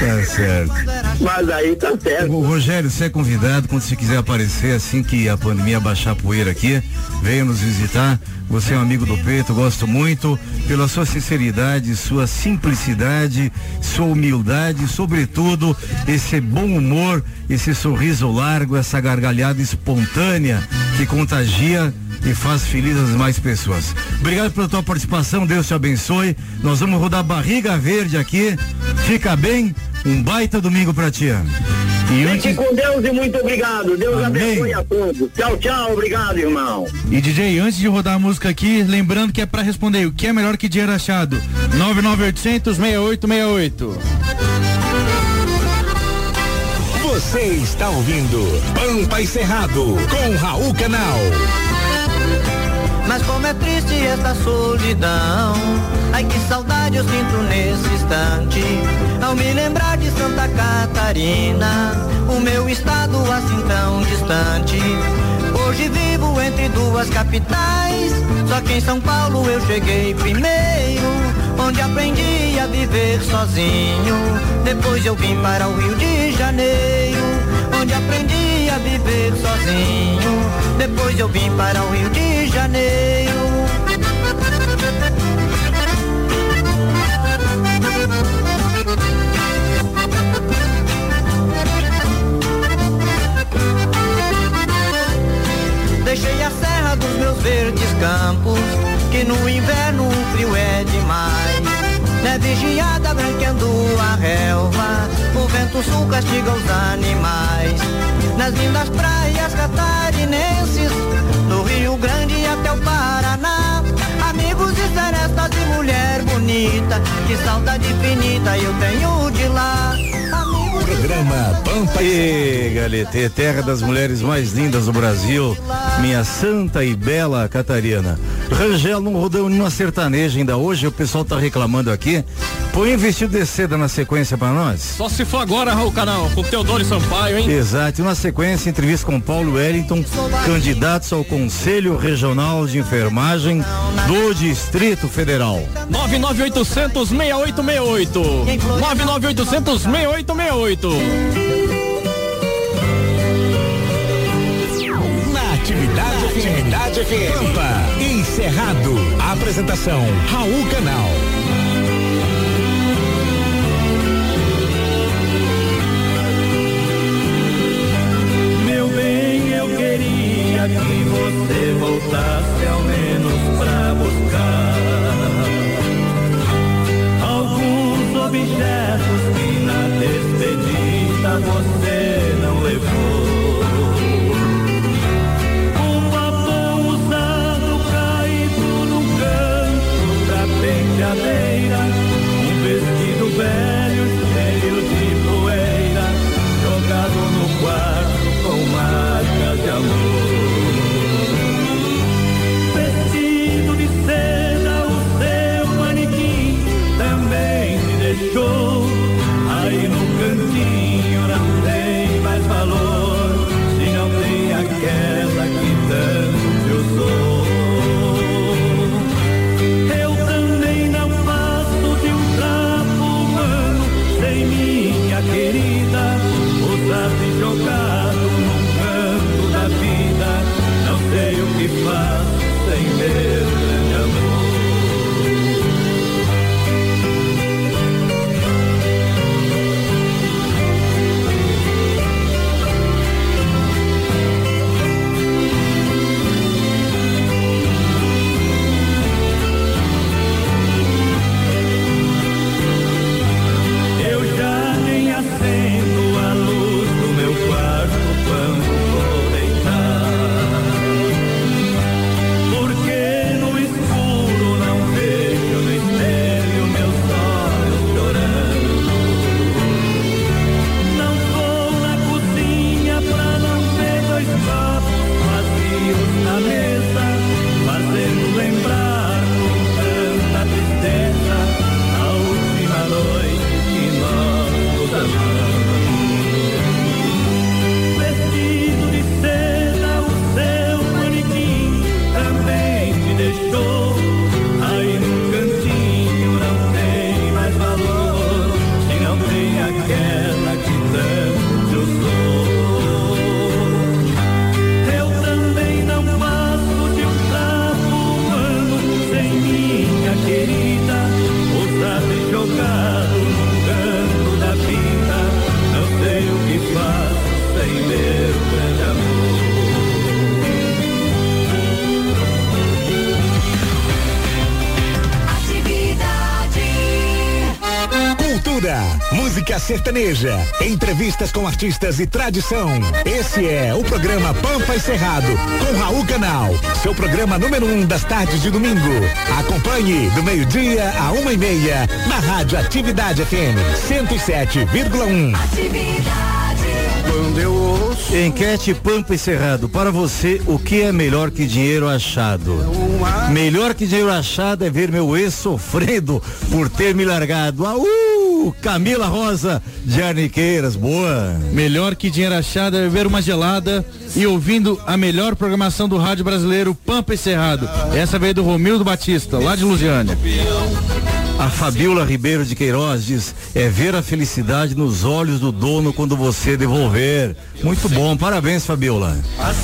Tá certo. Mas aí tá certo. O Rogério, você é convidado quando você quiser aparecer assim que a pandemia baixar a poeira aqui, venha nos visitar. Você é um amigo do peito, gosto muito pela sua sinceridade, sua simplicidade, sua humildade, sobretudo esse bom humor, esse sorriso largo, essa gargalhada espontânea que contagia e faz feliz as mais pessoas. Obrigado pela tua participação, Deus te abençoe. Nós vamos rodar barriga verde aqui. Fica bem, um baita domingo pra ti. E Fique antes, com Deus e muito obrigado. Deus Amém. abençoe a todos. Tchau, tchau. Obrigado, irmão. E DJ, antes de rodar a música aqui, lembrando que é pra responder o que é melhor que dinheiro achado. 99800 6868. Você está ouvindo Pampa e Cerrado com Raul Canal. Mas como é triste esta solidão. Ai que saudade eu sinto nesse instante. Ao me lembrar de Santa Catarina, o meu estado assim tão distante. Hoje vivo entre duas capitais. Só que em São Paulo eu cheguei primeiro. Onde aprendi a viver sozinho. Depois eu vim para o Rio de Janeiro. Onde aprendi a viver sozinho. Depois eu vim para o Rio de Janeiro. Deixei a serra dos meus verdes campos, que no inverno o frio é demais. Neve geada branqueando a relva, o vento sul castiga os animais. Nas lindas praias catarinenses, do Rio Grande até o Paraná. Amigos e serestas e mulher bonita, que saudade infinita eu tenho de lá. Programa Pampa e Galetê, terra das mulheres mais lindas do Brasil, minha santa e bela Catarina. Rangel não rodou nenhuma sertaneja ainda hoje, o pessoal tá reclamando aqui. Põe um vestido de seda na sequência pra nós. Só se for agora, Raul Canal, com Teodoro Sampaio, hein? Exato, e na sequência, entrevista com Paulo Wellington, candidatos ao Conselho Regional de Enfermagem do Distrito Federal. 99800 6868. 99800 6868. Na atividade, atividade FM. Pampa e Cerrado. Apresentação Raul Canal. Meu bem, eu queria que você voltasse sertaneja, entrevistas com artistas e tradição. Esse é o programa Pampa e Cerrado, com Raul Canal, seu programa número um das tardes de domingo. Acompanhe do meio-dia a uma e meia, na Rádio Atividade FM 107,1. Quando eu ouço. Enquete Pampa e Cerrado. Para você, o que é melhor que dinheiro achado? Melhor que dinheiro achado é ver meu ex sofrendo por ter me largado. Aú! Camila Rosa de Arniqueiras, boa. Melhor que dinheiro achado é beber uma gelada e ouvindo a melhor programação do rádio brasileiro, Pampa e Cerrado. Essa veio do Romildo Batista, lá de Lusiânia. A Fabiola Ribeiro de Queiroz diz: é ver a felicidade nos olhos do dono quando você devolver. Muito bom, parabéns, Fabiola.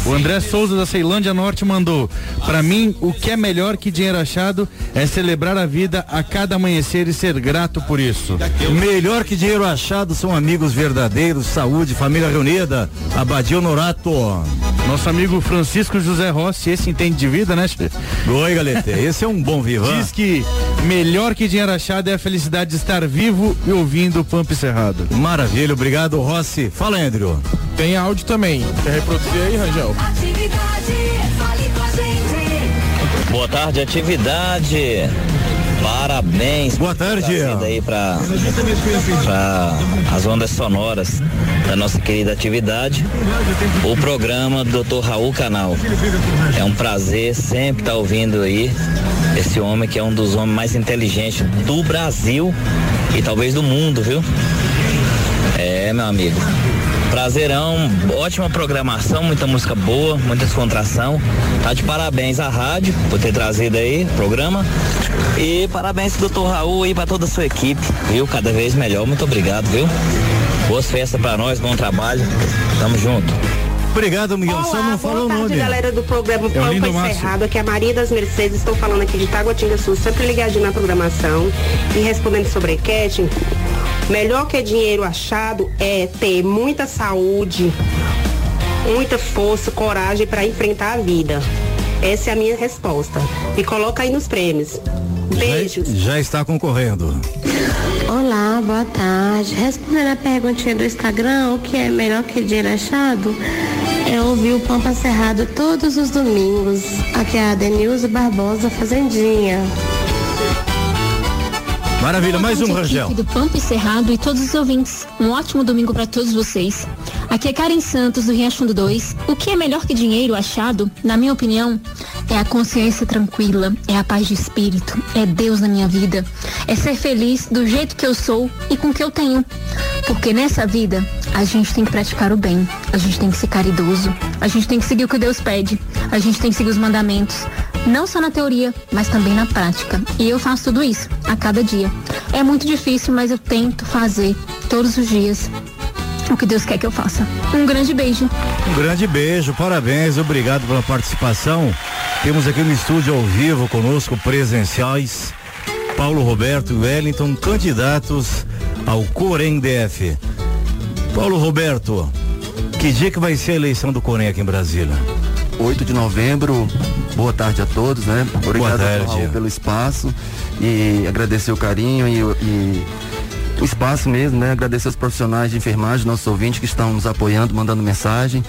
O André Souza da Ceilândia Norte mandou: Para mim, o que é melhor que dinheiro achado é celebrar a vida a cada amanhecer e ser grato por isso. Melhor que dinheiro achado são amigos verdadeiros, saúde, família reunida. Abadia Honorato. Nosso amigo Francisco José Rossi, esse entende de vida, né? Oi, galete. Esse é um bom vivan. Diz que melhor que dinheiro achado é a felicidade de estar vivo e ouvindo o Pampa Cerrado. Maravilha, obrigado, Rossi. Fala, Andrew. Tem áudio também. Quer reproduzir aí, Rangel? Boa tarde, atividade. Parabéns. Boa tarde. aí para as ondas sonoras da nossa querida atividade. O programa do Dr. Raul Canal. É um prazer sempre estar ouvindo aí esse homem que é um dos homens mais inteligentes do Brasil e talvez do mundo, viu? É, meu amigo. Prazerão, ótima programação, muita música boa, muita descontração. Tá de parabéns à rádio por ter trazido aí o programa. E parabéns pro doutor Raul e para toda a sua equipe, viu? Cada vez melhor. Muito obrigado, viu? Boas festas para nós, bom trabalho. Tamo junto. Obrigado, Miguel. Só não boa falou o tarde, nome. galera do programa É Pampa. Encerrado. Aqui é a Maria das Mercedes. Estou falando aqui de Taguatinga Sul, sempre ligadinho na programação. E respondendo sobre a enquete, melhor que dinheiro achado é ter muita saúde, muita força, coragem para enfrentar a vida. Essa é a minha resposta. Me coloca aí nos prêmios. Beijos. Já está concorrendo. Olá, boa tarde. Respondendo a perguntinha do Instagram, o que é melhor que dinheiro achado? É ouvir o Pampa Cerrado todos os domingos. Aqui é a Denilza Barbosa Fazendinha. Maravilha, mais um, Boa tarde, Rangel. do Pampa e Cerrado e todos os ouvintes. Um ótimo domingo para todos vocês. Aqui é Karen Santos, do Riachundo 2. O que é melhor que dinheiro achado, na minha opinião, é a consciência tranquila, é a paz de espírito, é Deus na minha vida, é ser feliz do jeito que eu sou e com o que eu tenho. Porque nessa vida, a gente tem que praticar o bem, a gente tem que ser caridoso, a gente tem que seguir o que Deus pede, a gente tem que seguir os mandamentos, não só na teoria, mas também na prática. E eu faço tudo isso a cada dia. É muito difícil, mas eu tento fazer todos os dias o que Deus quer que eu faça. Um grande beijo. Um grande beijo, parabéns, obrigado pela participação. Temos aqui no estúdio ao vivo conosco presenciais Paulo Roberto e Wellington, candidatos ao Corém DF. Paulo Roberto, que dia que vai ser a eleição do Corém aqui em Brasília? 8 de novembro. Boa tarde a todos, né? Obrigado. Raul, pelo espaço e agradecer o carinho e, o- e o espaço mesmo, né? Agradecer os profissionais de enfermagem, nossos ouvintes que estão nos apoiando, mandando mensagem.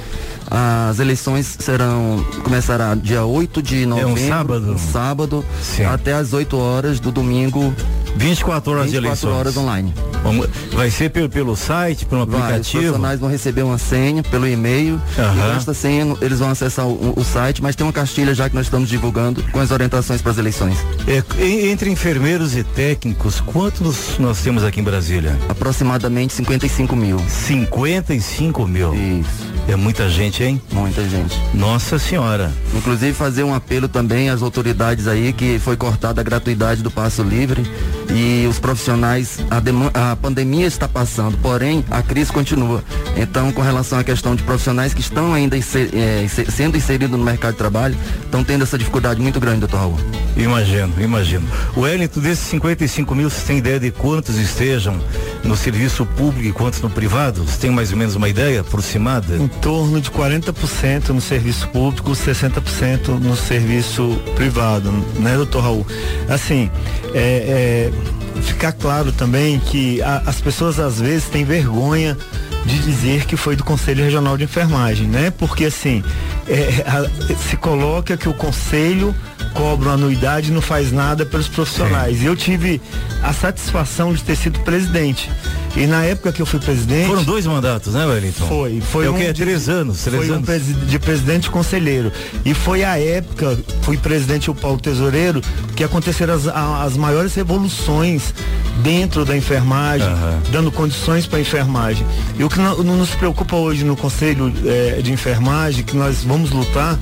As eleições serão começará dia 8 de novembro, sábado? um sábado, até às 8 horas do domingo. 24 horas de 24 eleições. horas online. Vamos- vai ser pelo, pelo site, pelo Vai, os aplicativo? profissionais vão receber uma senha pelo e-mail. Aham. E esta senha eles vão acessar o, o site, mas tem uma castilha já que nós estamos divulgando com as orientações para as eleições. É, entre enfermeiros e técnicos, quantos nós temos aqui em Brasília? Aproximadamente 55 mil. 55 mil? Isso. É muita gente, hein? Muita gente. Nossa senhora. Inclusive fazer um apelo também às autoridades aí que foi cortada a gratuidade do passo livre e os profissionais, a, a pandemia está passando, porém a crise continua. Então, com relação à questão de profissionais que estão ainda inser- eh, inser- sendo inseridos no mercado de trabalho, estão tendo essa dificuldade muito grande, doutor Raul. Imagino, imagino. O Wellington, desses 55 mil, você tem ideia de quantos estejam no serviço público e quantos no privado? Você tem mais ou menos uma ideia aproximada? Em torno de 40% no serviço público, 60% no serviço privado, né, doutor Raul? Assim, é, é, ficar claro também que a, as pessoas às vezes têm vergonha de dizer que foi do Conselho Regional de Enfermagem, né? Porque assim, é, a, se coloca que o Conselho cobra uma anuidade e não faz nada pelos profissionais. E eu tive a satisfação de ter sido presidente. E na época que eu fui presidente. Foram dois mandatos, né, Wellington? Foi, foi é um que? É de- três anos, três foi um anos. presi- de presidente e conselheiro. E foi a época, fui presidente o Paulo Tesoureiro, que aconteceram as, as maiores revoluções dentro da enfermagem, dando condições para a enfermagem. E o que não, não nos preocupa hoje no Conselho eh, de Enfermagem, que nós vamos lutar,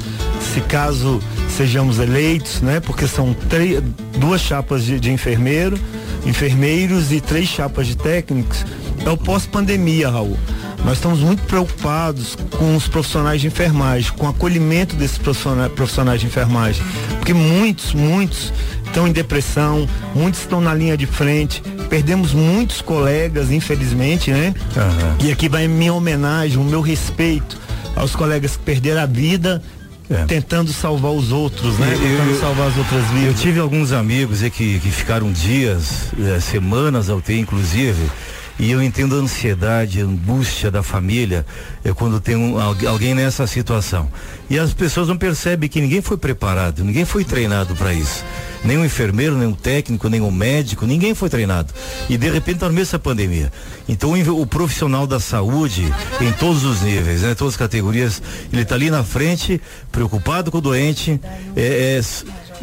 se caso sejamos eleitos, né? Porque são duas chapas de, de enfermeiro, enfermeiros e três chapas de técnicos, é o pós-pandemia, Raul. Nós estamos muito preocupados com os profissionais de enfermagem, com o acolhimento desses profissionais, de enfermagem. Porque muitos, muitos estão em depressão, muitos estão na linha de frente. Perdemos muitos colegas, infelizmente, né? E aqui vai minha homenagem, o meu respeito aos colegas que perderam a vida tentando salvar os outros, né? Eu- tentando eu- salvar as outras vidas. Eu tive alguns amigos que, que ficaram dias, eh, semanas ao UTI, inclusive, e eu entendo a ansiedade, a angústia da família eh, quando tem um- algu- alguém nessa situação. E as pessoas não percebem que ninguém foi preparado, ninguém foi treinado para isso. Nem um enfermeiro, nem um técnico, nem um médico, ninguém foi treinado. E de repente está no meio dessa pandemia. Então o, profissional da saúde, em todos os níveis, né, todas as categorias, ele está ali na frente, preocupado com o doente, é, é,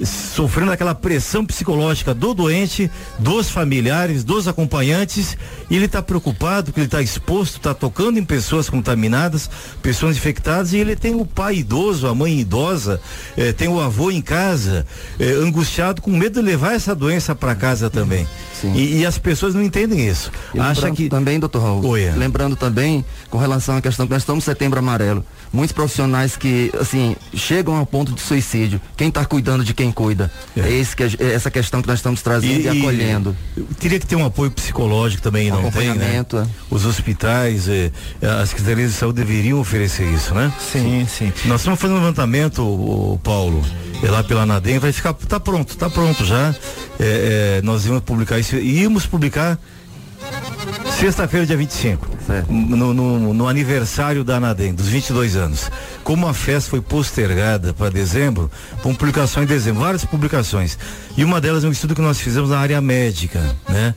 sofrendo aquela pressão psicológica do doente, dos familiares, dos acompanhantes, e ele está preocupado porque ele está exposto, está tocando em pessoas contaminadas, pessoas infectadas, e ele tem o pai idoso, a mãe idosa, eh, tem o avô em casa, eh, angustiado, com medo de levar essa doença para casa também. E, e as pessoas não entendem isso. Acha lembrando que também, doutor Raul, é. lembrando também com relação à questão que nós estamos setembro amarelo, muitos profissionais que, assim, chegam ao ponto de suicídio. Quem está cuidando de quem cuida? É, esse que, é essa questão que nós estamos trazendo e, acolhendo. eu teria que ter um apoio psicológico também, não tem, né? Acompanhamento, é. Os hospitais, eh, as secretarias de saúde deveriam oferecer isso, né? Sim, sim. Nós estamos fazendo um levantamento, o, Paulo, é lá pela Nadem, vai ficar, tá pronto, tá pronto já. É, é, nós íamos publicar isso, íamos publicar Sexta-feira, dia 25, no, no, no aniversário da Anadem, dos 22 anos. Como a festa foi postergada para dezembro, com publicação em dezembro, várias publicações. E uma delas é um estudo que nós fizemos na área médica, né?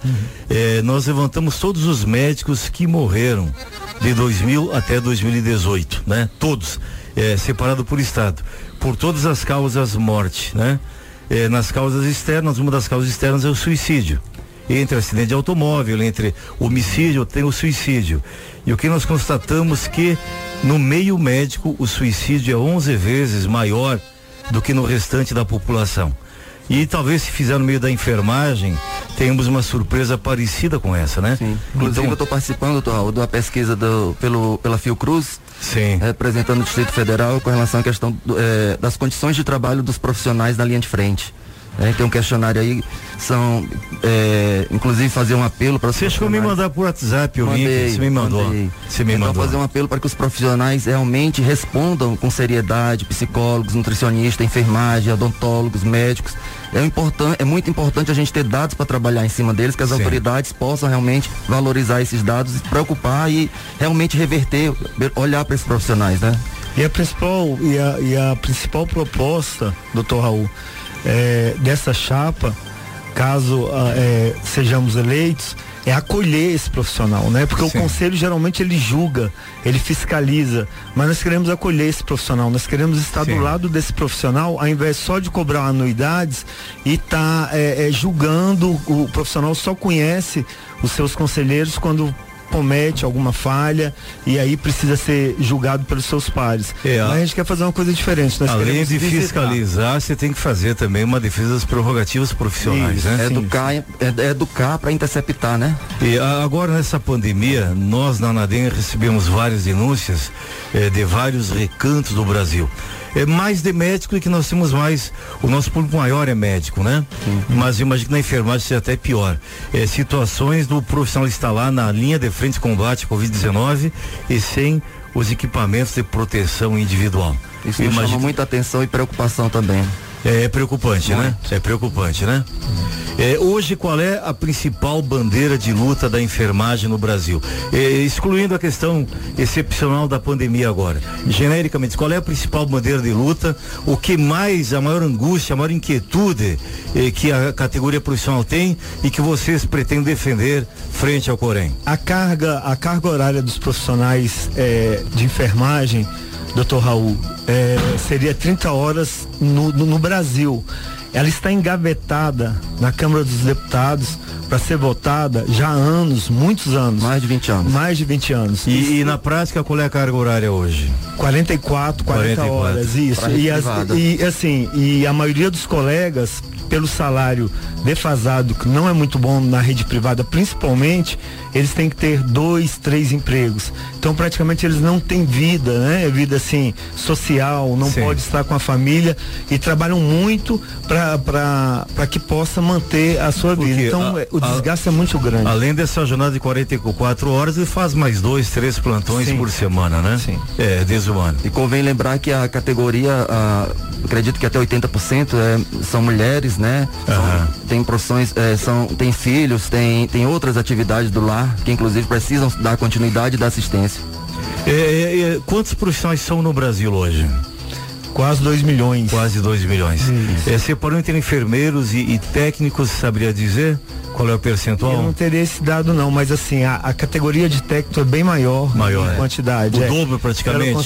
É, nós levantamos todos os médicos que morreram de 2000 até 2018, né? Todos, é, separado por estado, por todas as causas morte, né? É, nas causas externas, uma das causas externas é o suicídio entre acidente de automóvel, entre homicídio, tem o suicídio. E o que nós constatamos que no meio médico o suicídio é 11 vezes maior do que no restante da população. E talvez se fizer no meio da enfermagem, tenhamos uma surpresa parecida com essa, né? Sim. Inclusive Então- eu estou participando, doutor Raul, de uma pesquisa do, pelo, pela Fiocruz, representando o Distrito Federal com relação à questão do, eh, das condições de trabalho dos profissionais na linha de frente. É, tem um questionário aí, são, eh, inclusive fazer um apelo para Você chegou me mandar por WhatsApp o link, você me mandou. Você me então mandou. fazer um apelo para que os profissionais realmente respondam com seriedade, psicólogos, nutricionistas, enfermagem, odontólogos, médicos. É, importan- é muito importante a gente ter dados para trabalhar em cima deles, que as Sim. autoridades possam realmente valorizar esses dados, se preocupar e realmente reverter, olhar para esses profissionais, né? E a principal, e a, e a principal proposta, doutor Raul, é, dessa chapa, caso ah, é, sejamos eleitos, é acolher esse profissional, né? Porque Sim. o conselho geralmente ele julga, ele fiscaliza, mas nós queremos acolher esse profissional, nós queremos estar do Sim. lado desse profissional, ao invés só de cobrar anuidades e tá é, é, julgando, o profissional só conhece os seus conselheiros quando comete alguma falha e aí precisa ser julgado pelos seus pares. É, a- Mas a gente quer fazer uma coisa diferente. Nós Além de visitar. fiscalizar, você tem que fazer também uma defesa das prerrogativas profissionais, Isso, né? educar, é, é educar para interceptar, né? E agora nessa pandemia, nós na Anadem recebemos várias denúncias eh, de vários recantos do Brasil. É mais de médico que nós temos mais, o nosso público maior é médico, né? Mas eu imagino que na enfermagem seja até pior. É, situações do profissional estar lá na linha de frente de combate à Covid-19 e sem os equipamentos de proteção individual. Isso nos chama muita atenção e preocupação também. É preocupante, né? É preocupante, né? É, hoje, qual é a principal bandeira de luta da enfermagem no Brasil? É, excluindo a questão excepcional da pandemia agora. Genericamente, qual é a principal bandeira de luta? O que mais, a maior angústia, a maior inquietude é, que a categoria profissional tem e que vocês pretendem defender frente ao Corém? A carga, a carga horária dos profissionais é, de enfermagem, doutor Raul, é, seria 30 horas no, no, no Brasil. Ela está engavetada na Câmara dos Deputados para ser votada já há anos, muitos anos. Mais de 20 anos. Mais de 20 anos. E, e na prática, qual é a carga horária hoje? 44, 40 44. horas, isso. E, as- e, assim, e a maioria dos colegas, pelo salário defasado, que não é muito bom na rede privada, principalmente, eles têm que ter dois, três empregos. Então, praticamente, eles não têm vida, né? Vida assim, social, não Sim. pode estar com a família e trabalham muito para que possa manter a sua vida. Porque Então, a- é, o a- desgaste é muito grande. Além dessa jornada de 44 horas, ele faz mais dois, três plantões Sim. por semana, né? Sim. É, desumano. E convém lembrar que a categoria, ah, acredito que até 80% é, são mulheres, né? São- tem profissões, é, são, tem filhos, tem, tem outras atividades do lar que inclusive precisam dar continuidade da assistência. É, é, quantos profissionais são no Brasil hoje? Quase 2 milhões. Quase 2 milhões. É, separando entre enfermeiros e, e técnicos, saberia dizer qual é o percentual? Eu não teria esse dado não, mas assim, a, a categoria de técnico é bem maior, Maior, em é. quantidade. O é. dobro praticamente?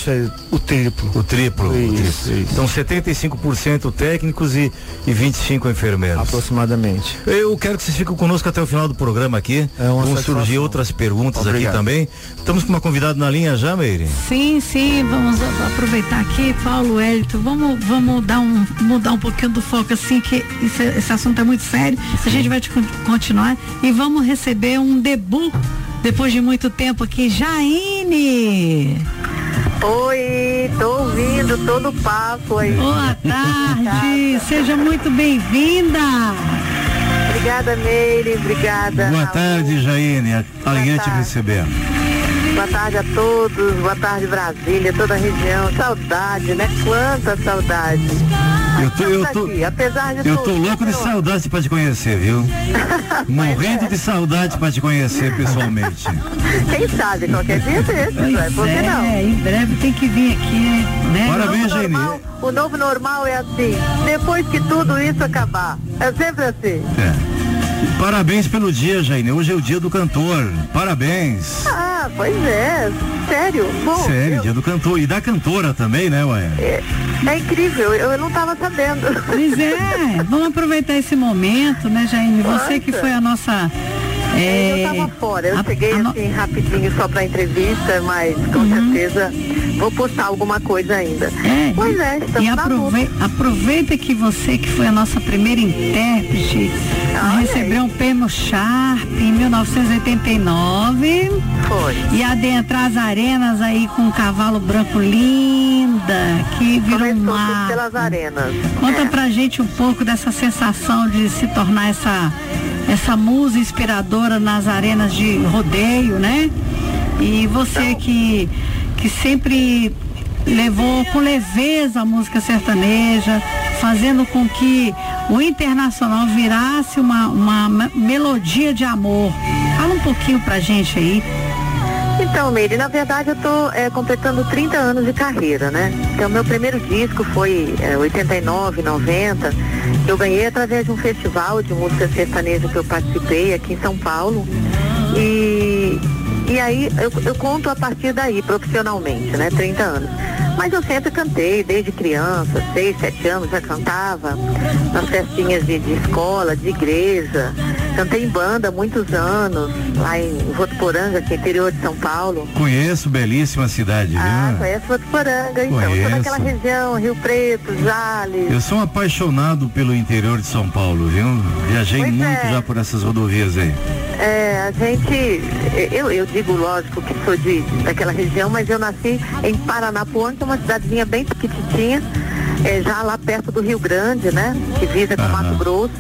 O triplo. O triplo. o Isso, triplo. isso. Então 75% técnicos e, e 25 enfermeiros. Aproximadamente. Eu quero que vocês fiquem conosco até o final do programa aqui. É uma Vão satisfação. surgir outras perguntas Obrigado. aqui também. Estamos com uma convidada na linha já, Meire? Sim, sim, vamos aproveitar aqui, Paulo Hélito, vamos, vamos dar um, mudar um pouquinho do foco assim, que isso- esse assunto é muito sério, a gente vai continuar e vamos receber um debut depois de muito tempo aqui, Jaine. Oi, tô ouvindo todo o papo aí. Boa tarde, seja muito bem-vinda. Obrigada, Meire, obrigada. Boa Raul. tarde, Jaine. Alegria te receber. Boa tarde a todos, boa tarde Brasília, toda a região. Saudade, né? Quanta saudade. Eu tô, eu tô, Aqui, apesar de eu tô louco de eu- saudade pra te conhecer, viu? Morrendo de saudade pra te conhecer pessoalmente. Quem sabe, qualquer dia desses, vai, por que não? É, em breve tem que vir aqui, né? Parabéns, normal, o novo normal é assim, depois que tudo isso acabar. É sempre assim. É. Parabéns pelo dia, Jaine. Hoje é o dia do cantor. Parabéns. Ah, pois é, sério. Bom, Sério, eu- dia do cantor. E da cantora também, né, ué? é, é incrível, eu, eu não estava sabendo. Pois é, vamos aproveitar esse momento, né, Jaine? Você que Nossa. foi a nossa. Eu É, estava fora, eu a- cheguei a assim rapidinho só para entrevista, mas com Uhum. certeza vou postar alguma coisa ainda. É, Pois é, e estamos luta. aprove- aproveita que você que foi a nossa primeira intérprete Olha recebeu um prêmio Sharp em 1989 Foi. e adentrar as arenas aí com um cavalo branco linda que virou Começou mar. pelas arenas. Conta É. pra gente um pouco dessa sensação de se tornar essa, essa musa inspiradora nas arenas de rodeio, né? E você que, que sempre levou com leveza a música sertaneja, fazendo com que o internacional virasse uma, uma me- melodia de amor. Fala um pouquinho pra gente aí. Então, Meire, na verdade eu tô é, completando 30 anos de carreira, né? Então, meu primeiro disco foi é, 89, 90. Eu ganhei através de um festival de música sertaneja que eu participei aqui em São Paulo. E, e aí eu, eu conto a partir daí, profissionalmente, né? 30 anos. Mas eu sempre cantei, desde criança, 6, 7 anos já cantava, nas festinhas de, de escola, de igreja. Cantei em banda há muitos anos, lá em Votuporanga, que é interior de São Paulo. Conheço, belíssima cidade, Ah, viu? conhece Votuporanga, então. Toda Conheço. aquela região, Rio Preto, Jales. Eu sou um apaixonado pelo interior de São Paulo, viu? Viajei Pois muito é. já por essas rodovias aí. É, a gente, eu, eu digo lógico que sou de, daquela região, mas eu nasci em Paranapuã, que é uma cidadezinha bem pequititinha, é, já lá perto do Rio Grande, né? Que visa com. Mato Grosso.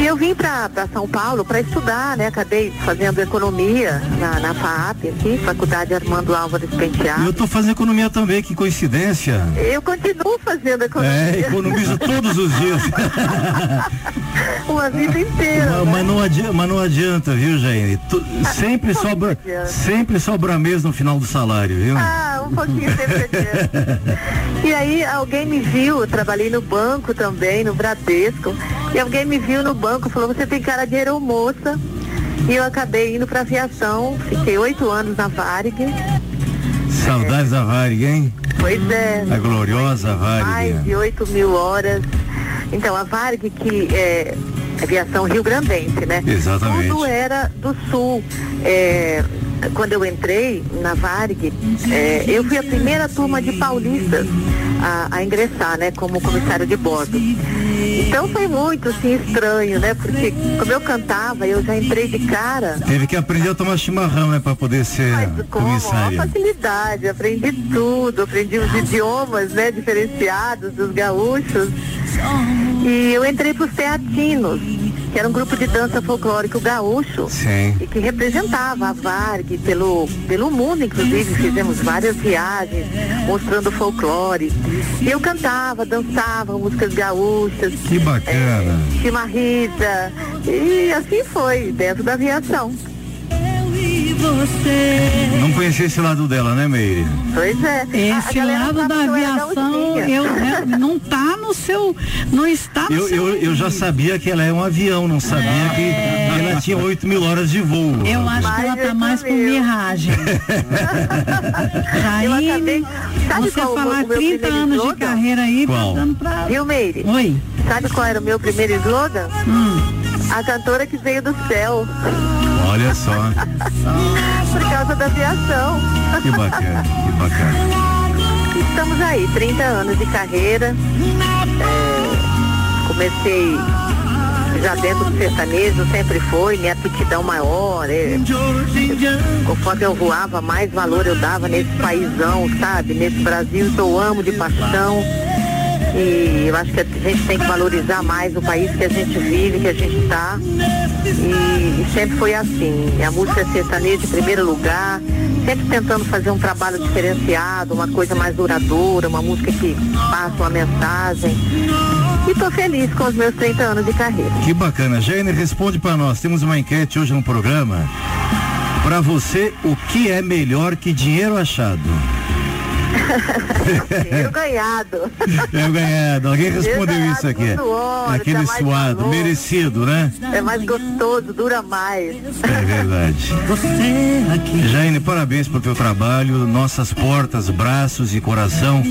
E eu vim para São Paulo para estudar, né? Acabei fazendo economia na, na FAAP aqui, Faculdade Armando Álvares Penteado. Eu tô fazendo economia também, que coincidência. Eu continuo fazendo economia. É, economizo todos os dias. Uma vida inteira. Mas, mas não adianta, mas não adianta, viu, Jaine? Tu- sempre Não sobra, adianta. sempre sobra mês no final do salário, viu? Ah, um pouquinho sempre adianta. E aí alguém me viu, eu trabalhei no banco também, no Bradesco, e alguém me viu no banco e falou, você tem cara de aeromoça. E eu acabei indo pra aviação, fiquei oito anos na Varig. Saudades da Varig, hein? Pois é. A gloriosa Varig. Mais de 8 mil horas. Então, a Varg, que é aviação rio-grandense, né? Exatamente. Tudo era do sul. É, quando eu entrei na Varg, é, eu fui a primeira turma de paulistas a, a ingressar, né? Como comissário de bordo. Então foi muito, assim, estranho, né? Porque como eu cantava, eu já entrei de cara Teve que aprender a tomar chimarrão, né, pra poder ser com a maior comissária. facilidade, aprendi tudo, aprendi os idiomas, né, diferenciados dos gaúchos. E eu entrei para os teatinos, que era um grupo de dança folclórico gaúcho. Sim. E que representava a Varg pelo, pelo mundo, inclusive, fizemos várias viagens mostrando folclore. E eu cantava, dançava músicas gaúchas, Que bacana. chimarrita, e assim foi, dentro da aviação. Não conhecia esse lado dela, né, Meire? Pois é. Esse lado da aviação eu, né, não tá no seu. Não está no Eu, seu. eu, eu já sabia que ela é um avião, não sabia que ela tinha 8 mil horas de voo. Eu acho que ela tá mais com miragem. Jaine, Sabe você falar meu 30 primeiro anos de carreira aí, Qual? tá dando pra. Viu, Meire? Oi. Sabe qual era o meu primeiro slogan? A cantora que veio do céu. Olha só, Por causa da aviação. que bacana, que bacana. Estamos aí, 30 anos de carreira. É, comecei já dentro do sertanejo, sempre foi, minha aptidão maior. é, conforme eu voava, mais valor eu dava nesse paísão, sabe? Nesse Brasil que eu amo de paixão. E eu acho que a gente tem que valorizar mais o país que a gente vive, que a gente está. E, e sempre foi assim. A música sertaneja em primeiro lugar, sempre tentando fazer um trabalho diferenciado, uma coisa mais duradoura, uma música que passa uma mensagem. E tô feliz com os meus 30 anos de carreira. Que bacana. Jaine, responde pra nós. Temos uma enquete hoje no programa. Pra você, o que é melhor que dinheiro achado? Dinheiro ganhado. É ganhado. Alguém respondeu isso aqui. suor, Aquele mais suado, valor. merecido, né? É mais gostoso, dura mais. É verdade. Jaine, parabéns pelo teu trabalho. Nossas portas, braços e coração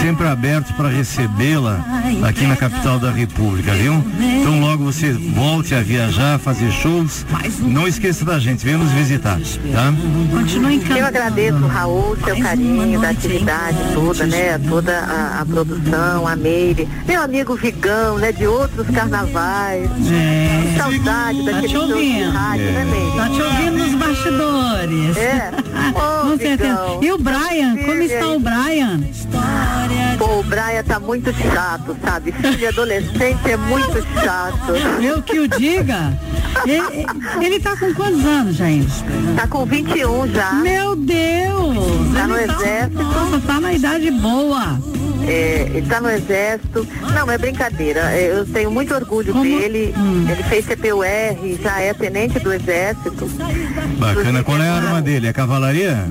sempre abertos para recebê-la aqui na capital da República, viu? Então logo você volte a viajar, fazer shows. Não esqueça da gente, venha nos visitar, tá? Eu agradeço, Raul, seu carinho, da atividade toda, né? Toda a, a produção, a Meire, meu amigo Vigão, né? De outros carnavais. É. Saudade Tá daquele te show de rádio, né, Meire? Tá te ouvindo nos bastidores. É. Ô, Com certeza. E o Brian, como está o Brian? Pô, o Brian tá muito chato, sabe? Filho adolescente é muito chato. Eu que o diga. Ele, ele tá com quantos anos, gente? Tá com 21 já. Meu Deus! Tá no tá- exército. Nossa, tá na idade boa. É, ele tá no exército. Não, é brincadeira. É, Eu tenho muito orgulho dele. Hum. Ele fez CPUR, já é tenente do exército. Bacana. Qual é a arma dele? É cavalaria?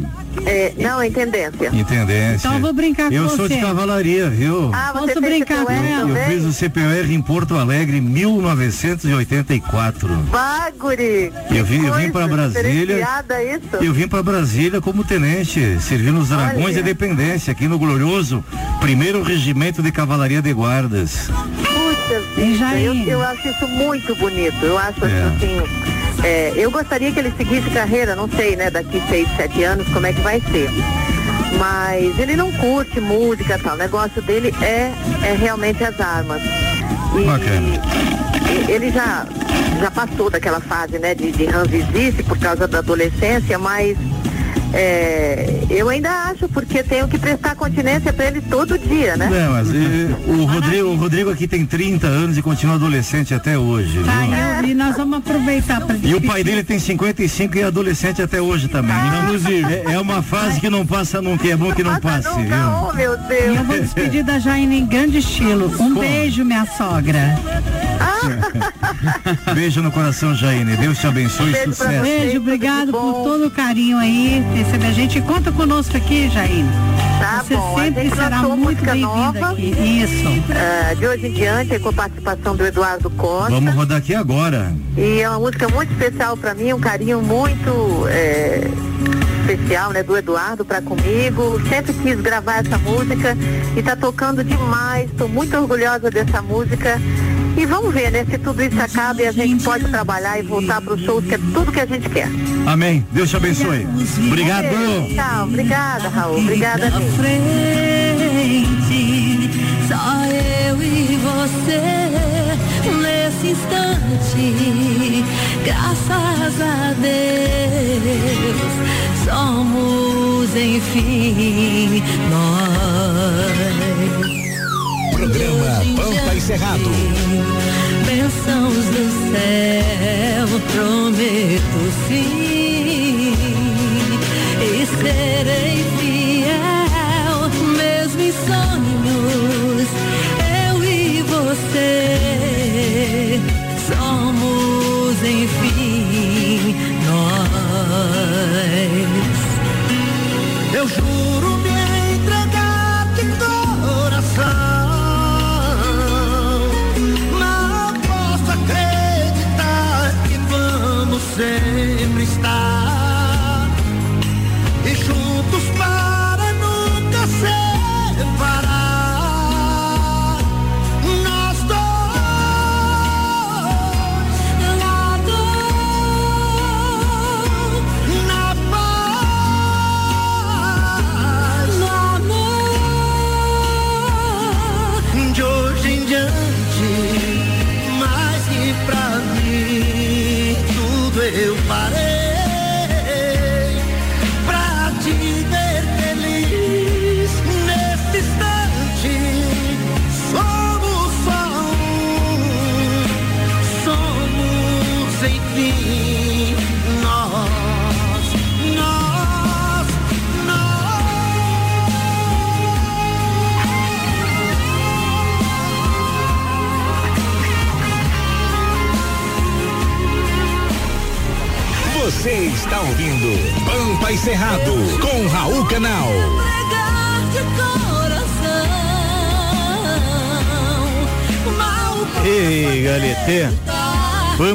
É, não, é intendência. Intendência. Então eu vou brincar com Eu sou de você. cavalaria, viu? Ah, você Posso brincar com ela? Eu também? fiz o CPR em Porto Alegre em 1984. Baguri! Eu vim, eu vim para Brasília. Isso? Eu vim para Brasília como tenente, servindo os dragões Olha. da independência aqui no glorioso primeiro regimento de cavalaria de guardas. Vida, eu, eu acho isso muito bonito. Eu acho É. assim. é, eu gostaria que ele seguisse carreira, não sei, né, daqui seis, sete anos, como é que vai ser. Mas ele não curte música e tal. O negócio dele é, é realmente as armas. E, e ele já, já passou daquela fase, né, de, de ranvizice por causa da adolescência, mas é, eu ainda acho, porque tenho que prestar continência para ele todo dia, né? É, mas e, o, Rodrigo, o Rodrigo aqui tem 30 anos e continua adolescente até hoje. Tá, viu? e, e nós vamos aproveitar para E o pai dele tem 55 e é adolescente até hoje também. Inclusive, é, é uma fase que não passa nunca, é bom que não passe, viu? Oh, meu Deus. E eu vou despedir da Jaine em grande estilo. Um beijo, minha sogra. Beijo no coração, Jaine. Deus te abençoe e sucesso. Beijo, obrigado por todo o carinho aí, receber a gente. Conta conosco aqui, Jaine. Tá Você bom, a sempre gente será muito música bem-vinda nova. aqui. Isso. Ah, de hoje em diante, é com a participação do Eduardo Costa. Vamos rodar aqui agora. E é uma música muito especial para mim, um carinho muito é, especial, né, do Eduardo para comigo. Sempre quis gravar essa música e tá tocando demais. Estou muito orgulhosa dessa música. E vamos ver, né, se tudo isso acaba e a gente pode trabalhar e voltar para o show, que é tudo que a gente quer. Amém. Deus te abençoe. Obrigado. Tchau, obrigada, Raul. Obrigada mesmo. frente, só eu e você nesse instante. Graças a Deus, somos enfim nós. Programa Pampa e Cerrado. Bênçãos do céu, prometo sim. E serei fiel, mesmo em sonhos. Eu e você somos, enfim, nós. Eu juro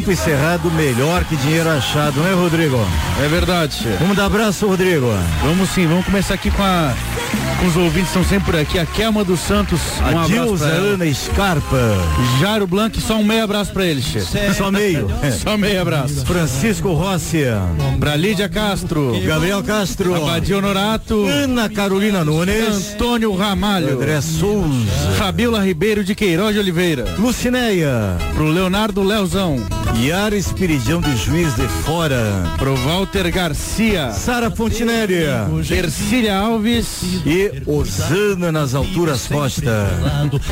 Pampa e Cerrado melhor que dinheiro achado, né, Rodrigo? É verdade. Vamos dar abraço, Rodrigo. Vamos sim, vamos começar aqui com a com os ouvintes estão sempre por aqui. A Kelma dos Santos, um A Dilza. Ana Scarpa. Jairo Blanc, só um meio abraço pra ele, che. Só meio. Só meio abraço. Francisco Rossi. Pra Lídia Castro. Gabriel Castro. Abadia Honorato. Ana Carolina Nunes. Antônio Ramalho. André Souza. Fabiola Ribeiro de Queiroz de Oliveira. Lucinéia. Pro Leonardo Leozão. Yara Espiridão de Juiz de Fora. Pro Walter Garcia. Sara Fontinelli. Ercília Alves. E Osana nas alturas Costa.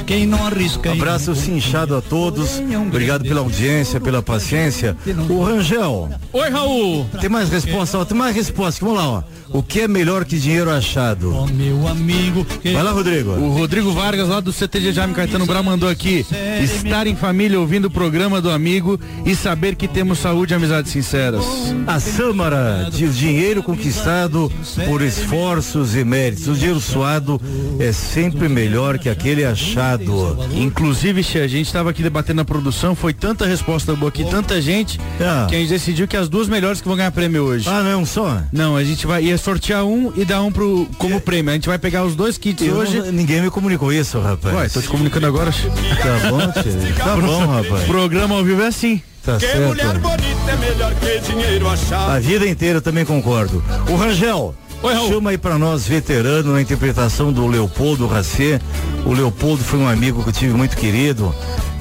Quem não arrisca. Abraço cinchado a todos. Obrigado pela audiência, pela paciência. O Rangel. Oi, Raul. Tem mais resposta? Ó, tem mais resposta. Vamos lá, ó. O que é melhor que dinheiro achado? Meu amigo. Vai lá, Rodrigo. O Rodrigo Vargas, lá do CTG Jaime Caetano Brau, mandou aqui. Estar em família ouvindo o programa do amigo e saber que temos saúde e amizades sinceras. A Sâmara diz dinheiro conquistado por esforços e méritos. O dinheiro suado é sempre melhor que aquele achado. Inclusive, Che, a gente estava aqui debatendo na produção, foi tanta resposta boa aqui, tanta gente, Ah. que a gente decidiu que as duas melhores que vão ganhar prêmio hoje. Ah, não é um só? Não, a gente vai ia sortear um e dar um pro, como prêmio. A gente vai pegar os dois kits Eu hoje. não- ninguém me comunicou isso, rapaz. Ué, tô te comunicando agora. Tá bom, tio. Tá bom, rapaz. Programa ao vivo é assim. Tá Que certo. mulher bonita é melhor que dinheiro achado. A vida inteira eu também concordo. O Rangel, Oi, Raul. Chama aí pra nós, veterano, na interpretação do Leopoldo Racê. O Leopoldo foi um amigo que eu tive muito querido.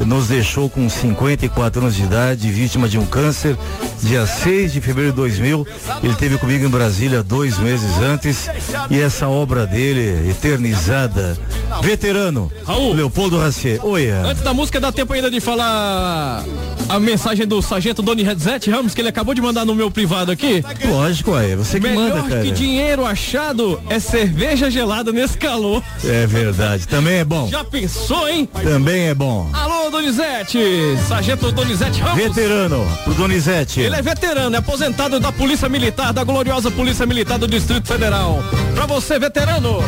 Nos deixou com 54 anos de idade, vítima de um câncer. Dia 6 de fevereiro de 2000, ele teve comigo em Brasília dois meses antes. E essa obra dele, eternizada. Veterano, Raul. Leopoldo Racê. Oi, Ana. Antes da música, dá tempo ainda de falar a mensagem do Sargento Doni Redzete Ramos, que ele acabou de mandar no meu privado aqui. Lógico, é. Você que Melhor manda, cara. que dinheiro achado é cerveja gelada nesse calor. É verdade. Também é bom. Já pensou, hein? Também é bom. Alô, Donizete! Sargento Donizete Ramos. Veterano, pro Donizete. Ele é veterano, é aposentado da Polícia Militar, da gloriosa Polícia Militar do Distrito Federal. Pra você, veterano!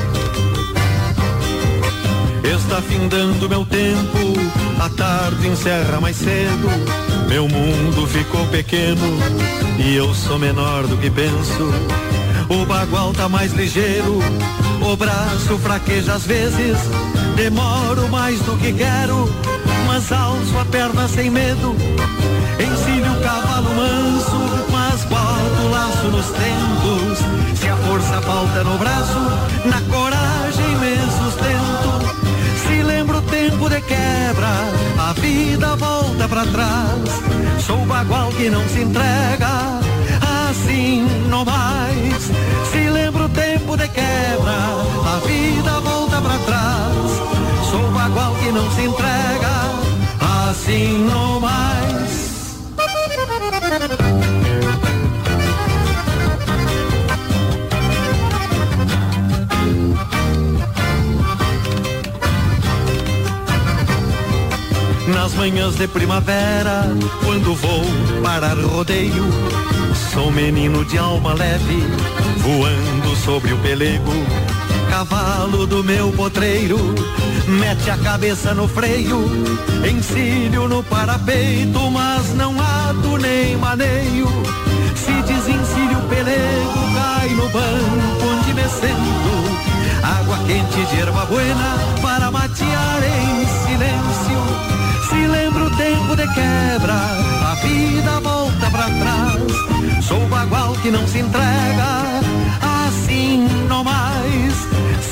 Está findando meu tempo, a tarde encerra mais cedo. Meu mundo ficou pequeno e eu sou menor do que penso. O bagual tá mais ligeiro, o braço fraqueja às vezes. Demoro mais do que quero, mas alço a perna sem medo. Ensino o cavalo manso, mas boto o laço nos tentos. Se a força falta no braço, na coragem me sustento. Se lembro o tempo de quebra, a vida volta pra trás. Sou bagual que não se entrega, assim não mais. Se lembro o tempo de quebra, a vida volta pra trás. Sou bagual que não se entrega, assim não mais. Nas manhãs de primavera, quando vou parar rodeio, sou menino de alma leve, voando sobre o pelego. Cavalo do meu potreiro, mete a cabeça no freio, encilho no parapeito, mas não ato nem maneio. Se desencilho o pelego, cai no banco onde me sento. Água quente de erva buena para matear em silêncio. Se lembra o tempo de quebra, a vida volta pra trás. Sou bagual que não se entrega, assim não mais.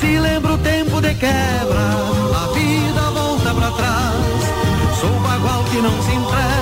Se lembra o tempo de quebra, a vida volta pra trás. Sou bagual que não se entrega,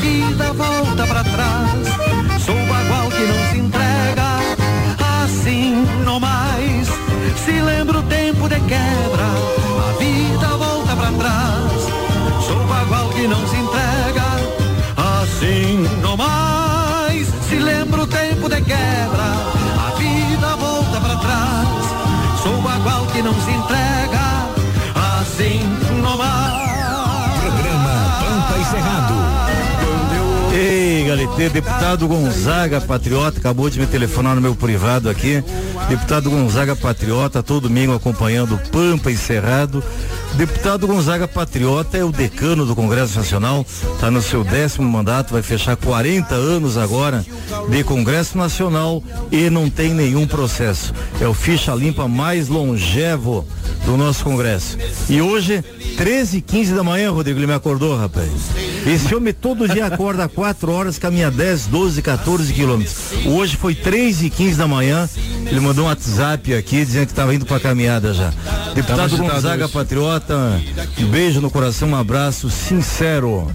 a vida volta pra trás. Sou bagual que não se entrega, assim não mais. Se lembra o tempo de quebra, a vida volta pra trás. Sou bagual que não se entrega, assim não mais. Se lembra o tempo de quebra, a vida volta pra trás. Sou bagual que não se entrega, assim não mais. Programa Pampa e Cerrado. Deputado Gonzaga Patriota, acabou de me telefonar no meu privado aqui. Deputado Gonzaga Patriota, todo domingo acompanhando Pampa e Cerrado. Deputado Gonzaga Patriota é o decano do Congresso Nacional, está no seu décimo mandato, vai fechar 40 anos agora de Congresso Nacional e não tem nenhum processo. É o ficha limpa mais longevo do nosso Congresso. E hoje, 13 e 15 da manhã, Rodrigo, ele me acordou, rapaz. Esse homem todo dia acorda 4 horas, caminha 10, 12, 14 quilômetros. Hoje foi 3 e 15 da manhã. Ele mandou um WhatsApp aqui dizendo que estava indo para caminhada já. Deputado Gonzaga. Patriota, um beijo no coração, um abraço sincero.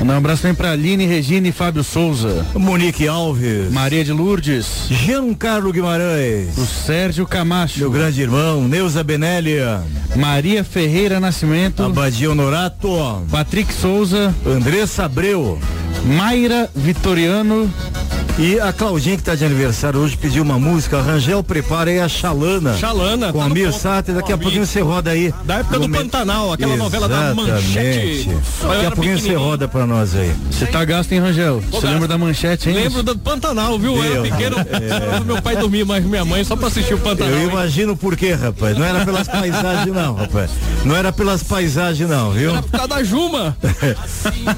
Um abraço também pra Aline, Regina e Fábio Souza. Monique Alves. Maria de Lourdes. Giancarlo Guimarães. O Sérgio Camacho. Meu grande irmão, Neuza Benélia. Maria Ferreira Nascimento. Abadia Honorato. Patrick Souza. Andressa Abreu. Mayra Vitoriano E a Claudinha que tá de aniversário hoje pediu uma música, a Rangel prepara aí a Xalana. Xalana, Com tá a Mir. Sater, daqui a pouquinho você roda aí. Da época do Pantanal, aquela novela da Manchete. Exatamente. Daqui a pouquinho você roda pra nós aí. Você tá gasto, hein, Rangel? Você lembra da manchete, hein? Lembro do Pantanal, viu? Eu era Eu, pequeno, é. meu pai dormia mais que minha mãe só pra assistir o Pantanal. Eu hein? imagino por quê, rapaz. Não era pelas paisagens, não, rapaz. Não era pelas paisagens, não, viu? Era por causa da Juma.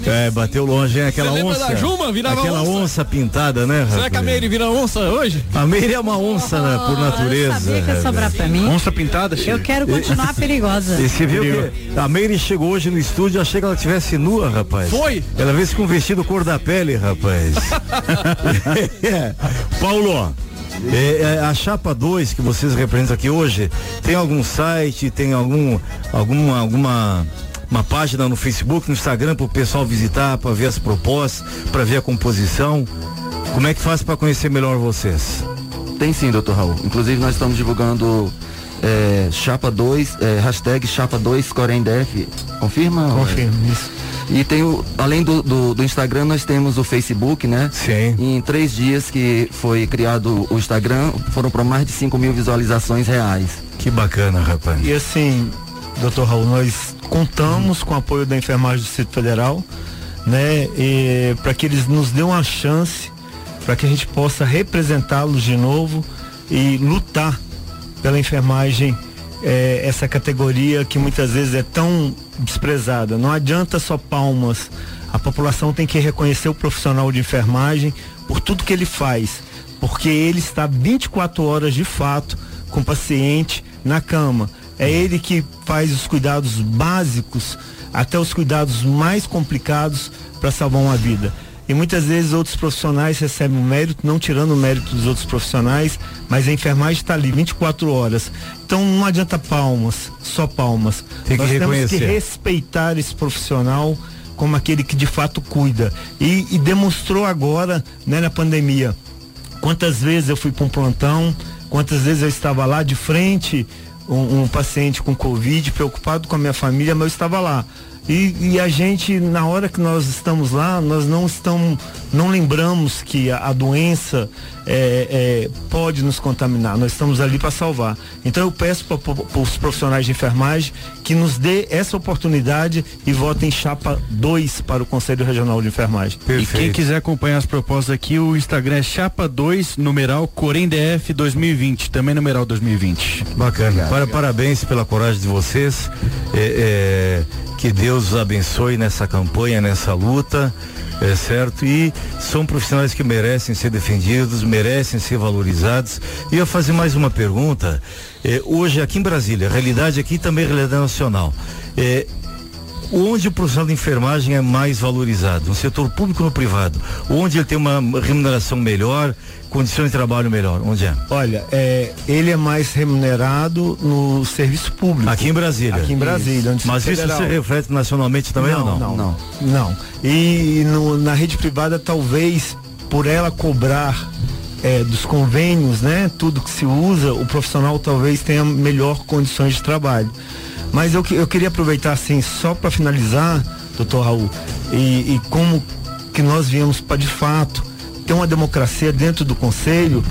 É, bateu longe, hein? Aquela onça. da Juma? Virava Aquela onça. onça. pintada, né, rapaz? Será que a Meire vira onça hoje? A Meire é uma onça, né, por natureza. sabia que ia sobrar pra mim. Onça pintada, Eu quero continuar perigosa. E você viu que a Meire chegou hoje no estúdio, achei que ela estivesse nua, rapaz. Foi? Ela veio com um vestido cor da pele, rapaz. É. Paulo, é, é, a chapa 2 que vocês representam aqui hoje, tem algum site, tem algum alguma alguma uma página no Facebook, no Instagram para o pessoal visitar, para ver as propostas, para ver a composição. Como é que faz para conhecer melhor vocês? Tem sim, doutor Raul. Inclusive nós estamos divulgando é, Chapa 2, é, hashtag Chapa 2 Corendef. Confirma? Confirmo, isso. E tem o, além do, do, do Instagram, nós temos o Facebook, né? Sim. E em três dias que foi criado o Instagram, foram para mais de 5 mil visualizações reais. Que bacana, rapaz. E assim, doutor Raul, nós contamos com o apoio da enfermagem do Distrito Federal, né? Para que eles nos dêem uma chance, para que a gente possa representá-los de novo e lutar pela enfermagem, eh, essa categoria que muitas vezes é tão desprezada. Não adianta só palmas. A população tem que reconhecer o profissional de enfermagem por tudo que ele faz, porque ele está 24 horas de fato com o paciente na cama. É ele que faz os cuidados básicos, até os cuidados mais complicados para salvar uma vida. E muitas vezes outros profissionais recebem o mérito, não tirando o mérito dos outros profissionais, mas a enfermagem está ali 24 horas. Então não adianta palmas, só palmas. Tem que Nós temos que reconhecer. respeitar esse profissional como aquele que de fato cuida. E, e demonstrou agora, né, na pandemia. Quantas vezes eu fui para um plantão, quantas vezes eu estava lá de frente, um, um paciente com Covid, preocupado com a minha família, mas eu estava lá. E, e a gente, na hora que nós estamos lá, nós não estamos, não lembramos que a, a doença é, é, pode nos contaminar. Nós estamos ali para salvar. Então eu peço para os profissionais de enfermagem que nos dê essa oportunidade e votem chapa 2 para o Conselho Regional de Enfermagem. E quem quiser acompanhar as propostas aqui, o Instagram é chapa 2, numeral CoremDF 2020, também numeral 2020. Bacana. Para, parabéns pela coragem de vocês. É, é, que Deus os abençoe nessa campanha, nessa luta. É certo? E são profissionais que merecem ser defendidos, merecem ser valorizados. E eu fazer mais uma pergunta. É, hoje aqui em Brasília, realidade aqui também é realidade nacional. É, onde o profissional de enfermagem é mais valorizado? No setor público ou no privado? Onde ele tem uma remuneração melhor, condições de trabalho melhor? Onde é? Olha, é, ele é mais remunerado no serviço público. Aqui em Brasília. Aqui em Brasília. onde Mas isso federal. se reflete nacionalmente também ou não? Não, não. não. E no- na rede privada, talvez, por ela cobrar é, dos convênios, né? Tudo que se usa, o profissional talvez tenha melhor condições de trabalho. Mas eu, eu queria aproveitar, assim, só para finalizar, doutor Raul, e, e como que nós viemos para de fato ter uma democracia dentro do conselho,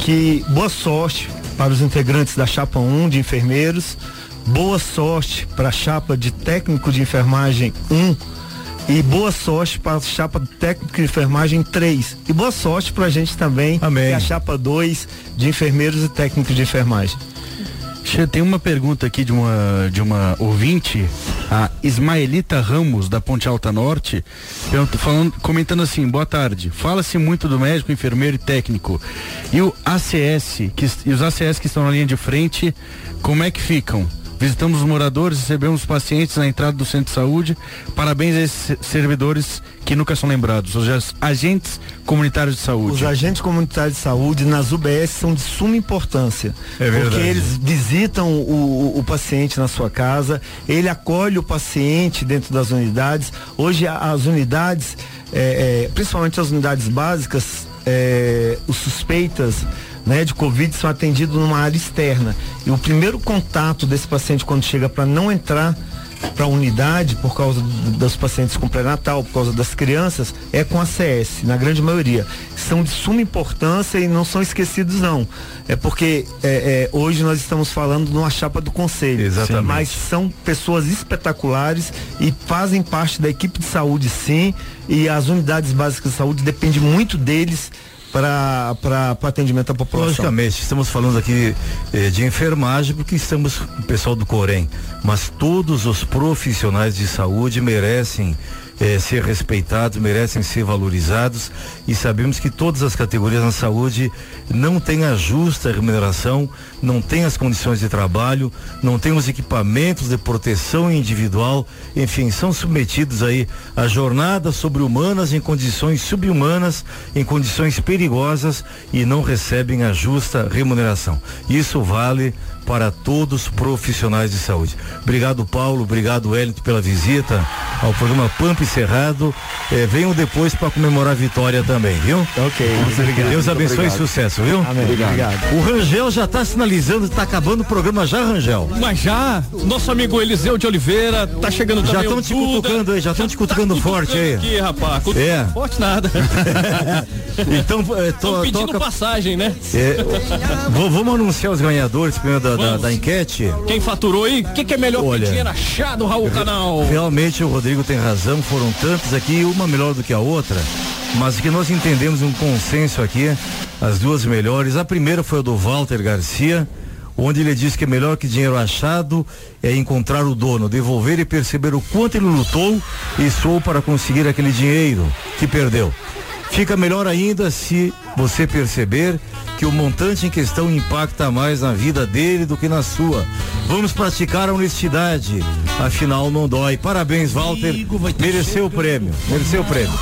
que boa sorte para os integrantes da chapa 1 de enfermeiros, boa sorte para a chapa de técnico de enfermagem 1 e boa sorte para a chapa técnico de enfermagem 3 e boa sorte para a gente também Amém. a chapa 2 de enfermeiros e técnicos de enfermagem. Tem uma pergunta aqui de uma, de uma ouvinte, a Ismaelita Ramos, da Ponte Alta Norte, falando, comentando assim, boa tarde, fala-se muito do médico, enfermeiro e técnico. E o ACS, que, e os ACS que estão na linha de frente, como é que ficam? Visitamos os moradores, recebemos os pacientes na entrada do centro de saúde. Parabéns a esses servidores que nunca são lembrados, os ag- agentes comunitários de saúde. Os agentes comunitários de saúde nas UBS são de suma importância. É verdade. Porque eles visitam o, o- o paciente na sua casa, ele acolhe o paciente dentro das unidades. Hoje as unidades, é, é, principalmente as unidades básicas, é, os suspeitas né, de Covid são atendidos numa área externa. E o primeiro contato desse paciente quando chega para não entrar para a unidade por causa do- dos pacientes com pré-natal, por causa das crianças, é com a CS, na grande maioria. São de suma importância e não são esquecidos não. É porque é, é, hoje nós estamos falando de uma chapa do conselho. Exatamente. Mas são pessoas espetaculares e fazem parte da equipe de saúde sim. E as unidades básicas de saúde depende muito deles para atendimento à população. Logicamente, estamos falando aqui eh, de enfermagem porque estamos com o pessoal do Corém, mas todos os profissionais de saúde merecem eh, ser respeitados, merecem ser valorizados e sabemos que todas as categorias na saúde não têm a justa remuneração, não têm as condições de trabalho, não têm os equipamentos de proteção individual, enfim, são submetidos aí a jornadas sobre-humanas em condições subhumanas, em condições perigosas e não recebem a justa remuneração. Isso vale para todos os profissionais de saúde. Obrigado, Paulo. Obrigado, Wellington, pela visita ao programa Pampa e Cerrado. Eh, venham depois para comemorar a vitória também, viu? Ok. Obrigado. Deus abençoe e sucesso, viu? Amém. Obrigado. O Rangel já está sinalizando, está acabando o programa já, Rangel. Mas já, nosso amigo Eliseu de Oliveira, tá chegando Já também estão o te Duda. cutucando aí, já estão te cutucando forte aí. Aqui, rapaz, cutucando É. forte nada. Então, to- Estão pedindo toca- passagem, né? É, vamos anunciar os ganhadores primeiro da, da, da enquete. Quem faturou aí? O que, que é melhor Olha, que dinheiro achado, Raul Canal? Realmente o Rodrigo tem razão, foram tantas aqui, uma melhor do que a outra, mas que nós entendemos um consenso aqui, as duas melhores. A primeira foi a do Walter Garcia, onde ele diz que é melhor que dinheiro achado é encontrar o dono, devolver e perceber o quanto ele lutou e soou para conseguir aquele dinheiro que perdeu. Fica melhor ainda se você perceber que o montante em questão impacta mais na vida dele do que na sua. Vamos praticar a honestidade, afinal não dói. Parabéns, Walter. Mereceu o prêmio. Mereceu o prêmio.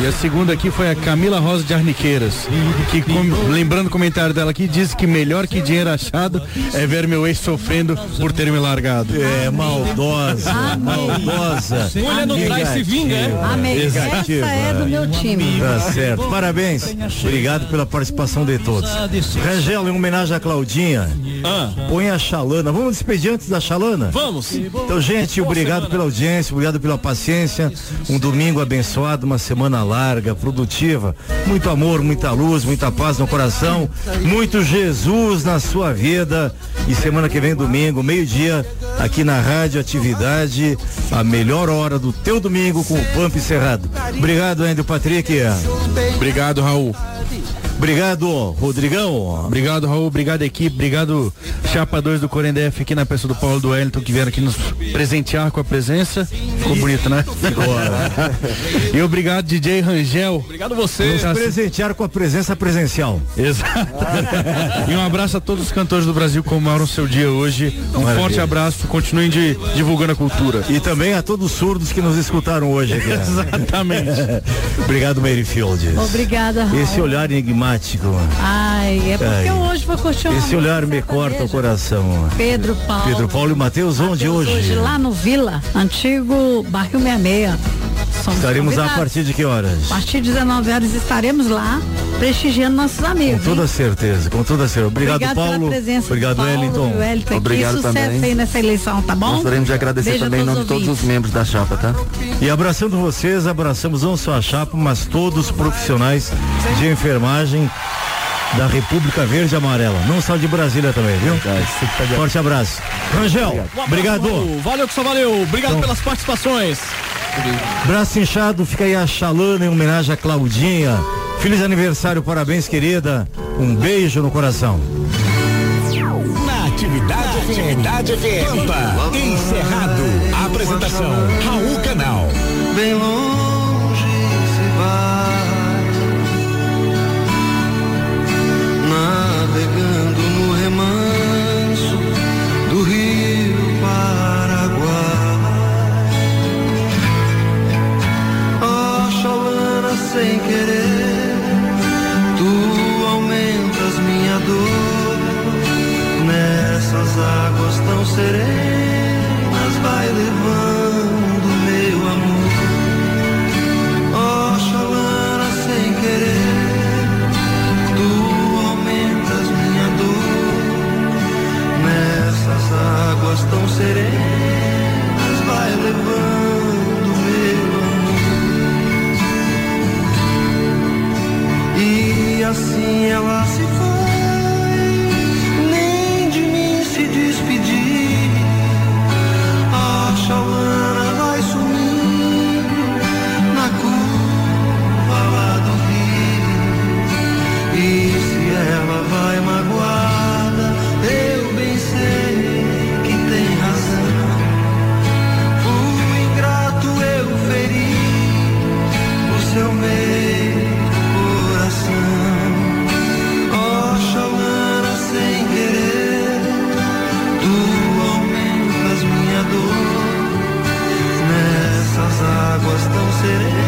E a segunda aqui foi a Camila Rosa de Arniqueiras, que com- lembrando o comentário dela aqui, disse que melhor que dinheiro achado é ver meu ex sofrendo por ter me largado. É, maldosa, maldosa. Mulher não traz se vinga, é? Amém. Essa é do meu time. Tá certo. Parabéns. Obrigado pela participação de todos. Rangel, em homenagem a Claudinha, Ah. põe a Xalana. Vamos despedir antes da Xalana? Vamos. Então, gente, obrigado pela audiência, obrigado pela paciência. Um domingo abençoado, uma semana larga, produtiva. Muito amor, muita luz, muita paz no coração. Muito Jesus na sua vida. E semana que vem, domingo, meio-dia, aqui na Rádio Atividade, a melhor hora do teu domingo com o Pampa Cerrado. Obrigado, Andrew Patrick. Obrigado, Raul. Obrigado, Rodrigão. Obrigado, Raul. Obrigado, equipe. Obrigado, Chapa 2 do Corendef aqui na pessoa do Paulo do Wellington que vieram aqui nos presentear com a presença. Ficou bonito, né? e obrigado, DJ Rangel. Obrigado você. Nos presentear com a presença presencial. Exato. e um abraço a todos os cantores do Brasil que comemoram seu dia hoje. Um Maravilha. forte abraço. Continuem de, divulgando a cultura. E também a todos os surdos que nos escutaram hoje aqui. Exatamente. Obrigado, Mary Fields. Obrigada, Raul. Esse olhar enigmático. Ai, é porque Ai. hoje vou curtir Esse olhar me corta o coração. Pedro Paulo. Pedro Paulo e Matheus, onde Mateus hoje? Lá no Vila, antigo bairro 66. Somos Estaremos lá a convidados. partir de que horas? A partir de 19 horas estaremos lá prestigiando nossos Com amigos. toda hein? certeza, com toda certeza. Obrigado, Obrigado Paulo. pela presença Obrigado, Paulo, Wellington. Obrigado Sucesso também. aí nessa eleição, tá bom? Gostaríamos de agradecer Beijo a também em nome de todos os os membros da chapa, tá? E abraçando vocês, abraçamos não só a chapa, mas todos os profissionais de enfermagem da República Verde e Amarela. Não só de Brasília também, viu? Forte abraço. Rangel, obrigado. Raul. Valeu que só valeu. Obrigado Então- pelas participações. Braço inchado, fica aí a Xalana em homenagem a Claudinha. Feliz aniversário, parabéns, querida. Um beijo no coração. Na Atividade FM. Atividade FM. Pampa. Encerrado. Apresentação. Raul Canal. Bem longe sem querer, tu aumentas minha dor nessas águas tão serenas, vai levando meu amor. Ó Xalana, sem querer, tu aumentas minha dor. Nessas águas tão serenas, assim ela se city.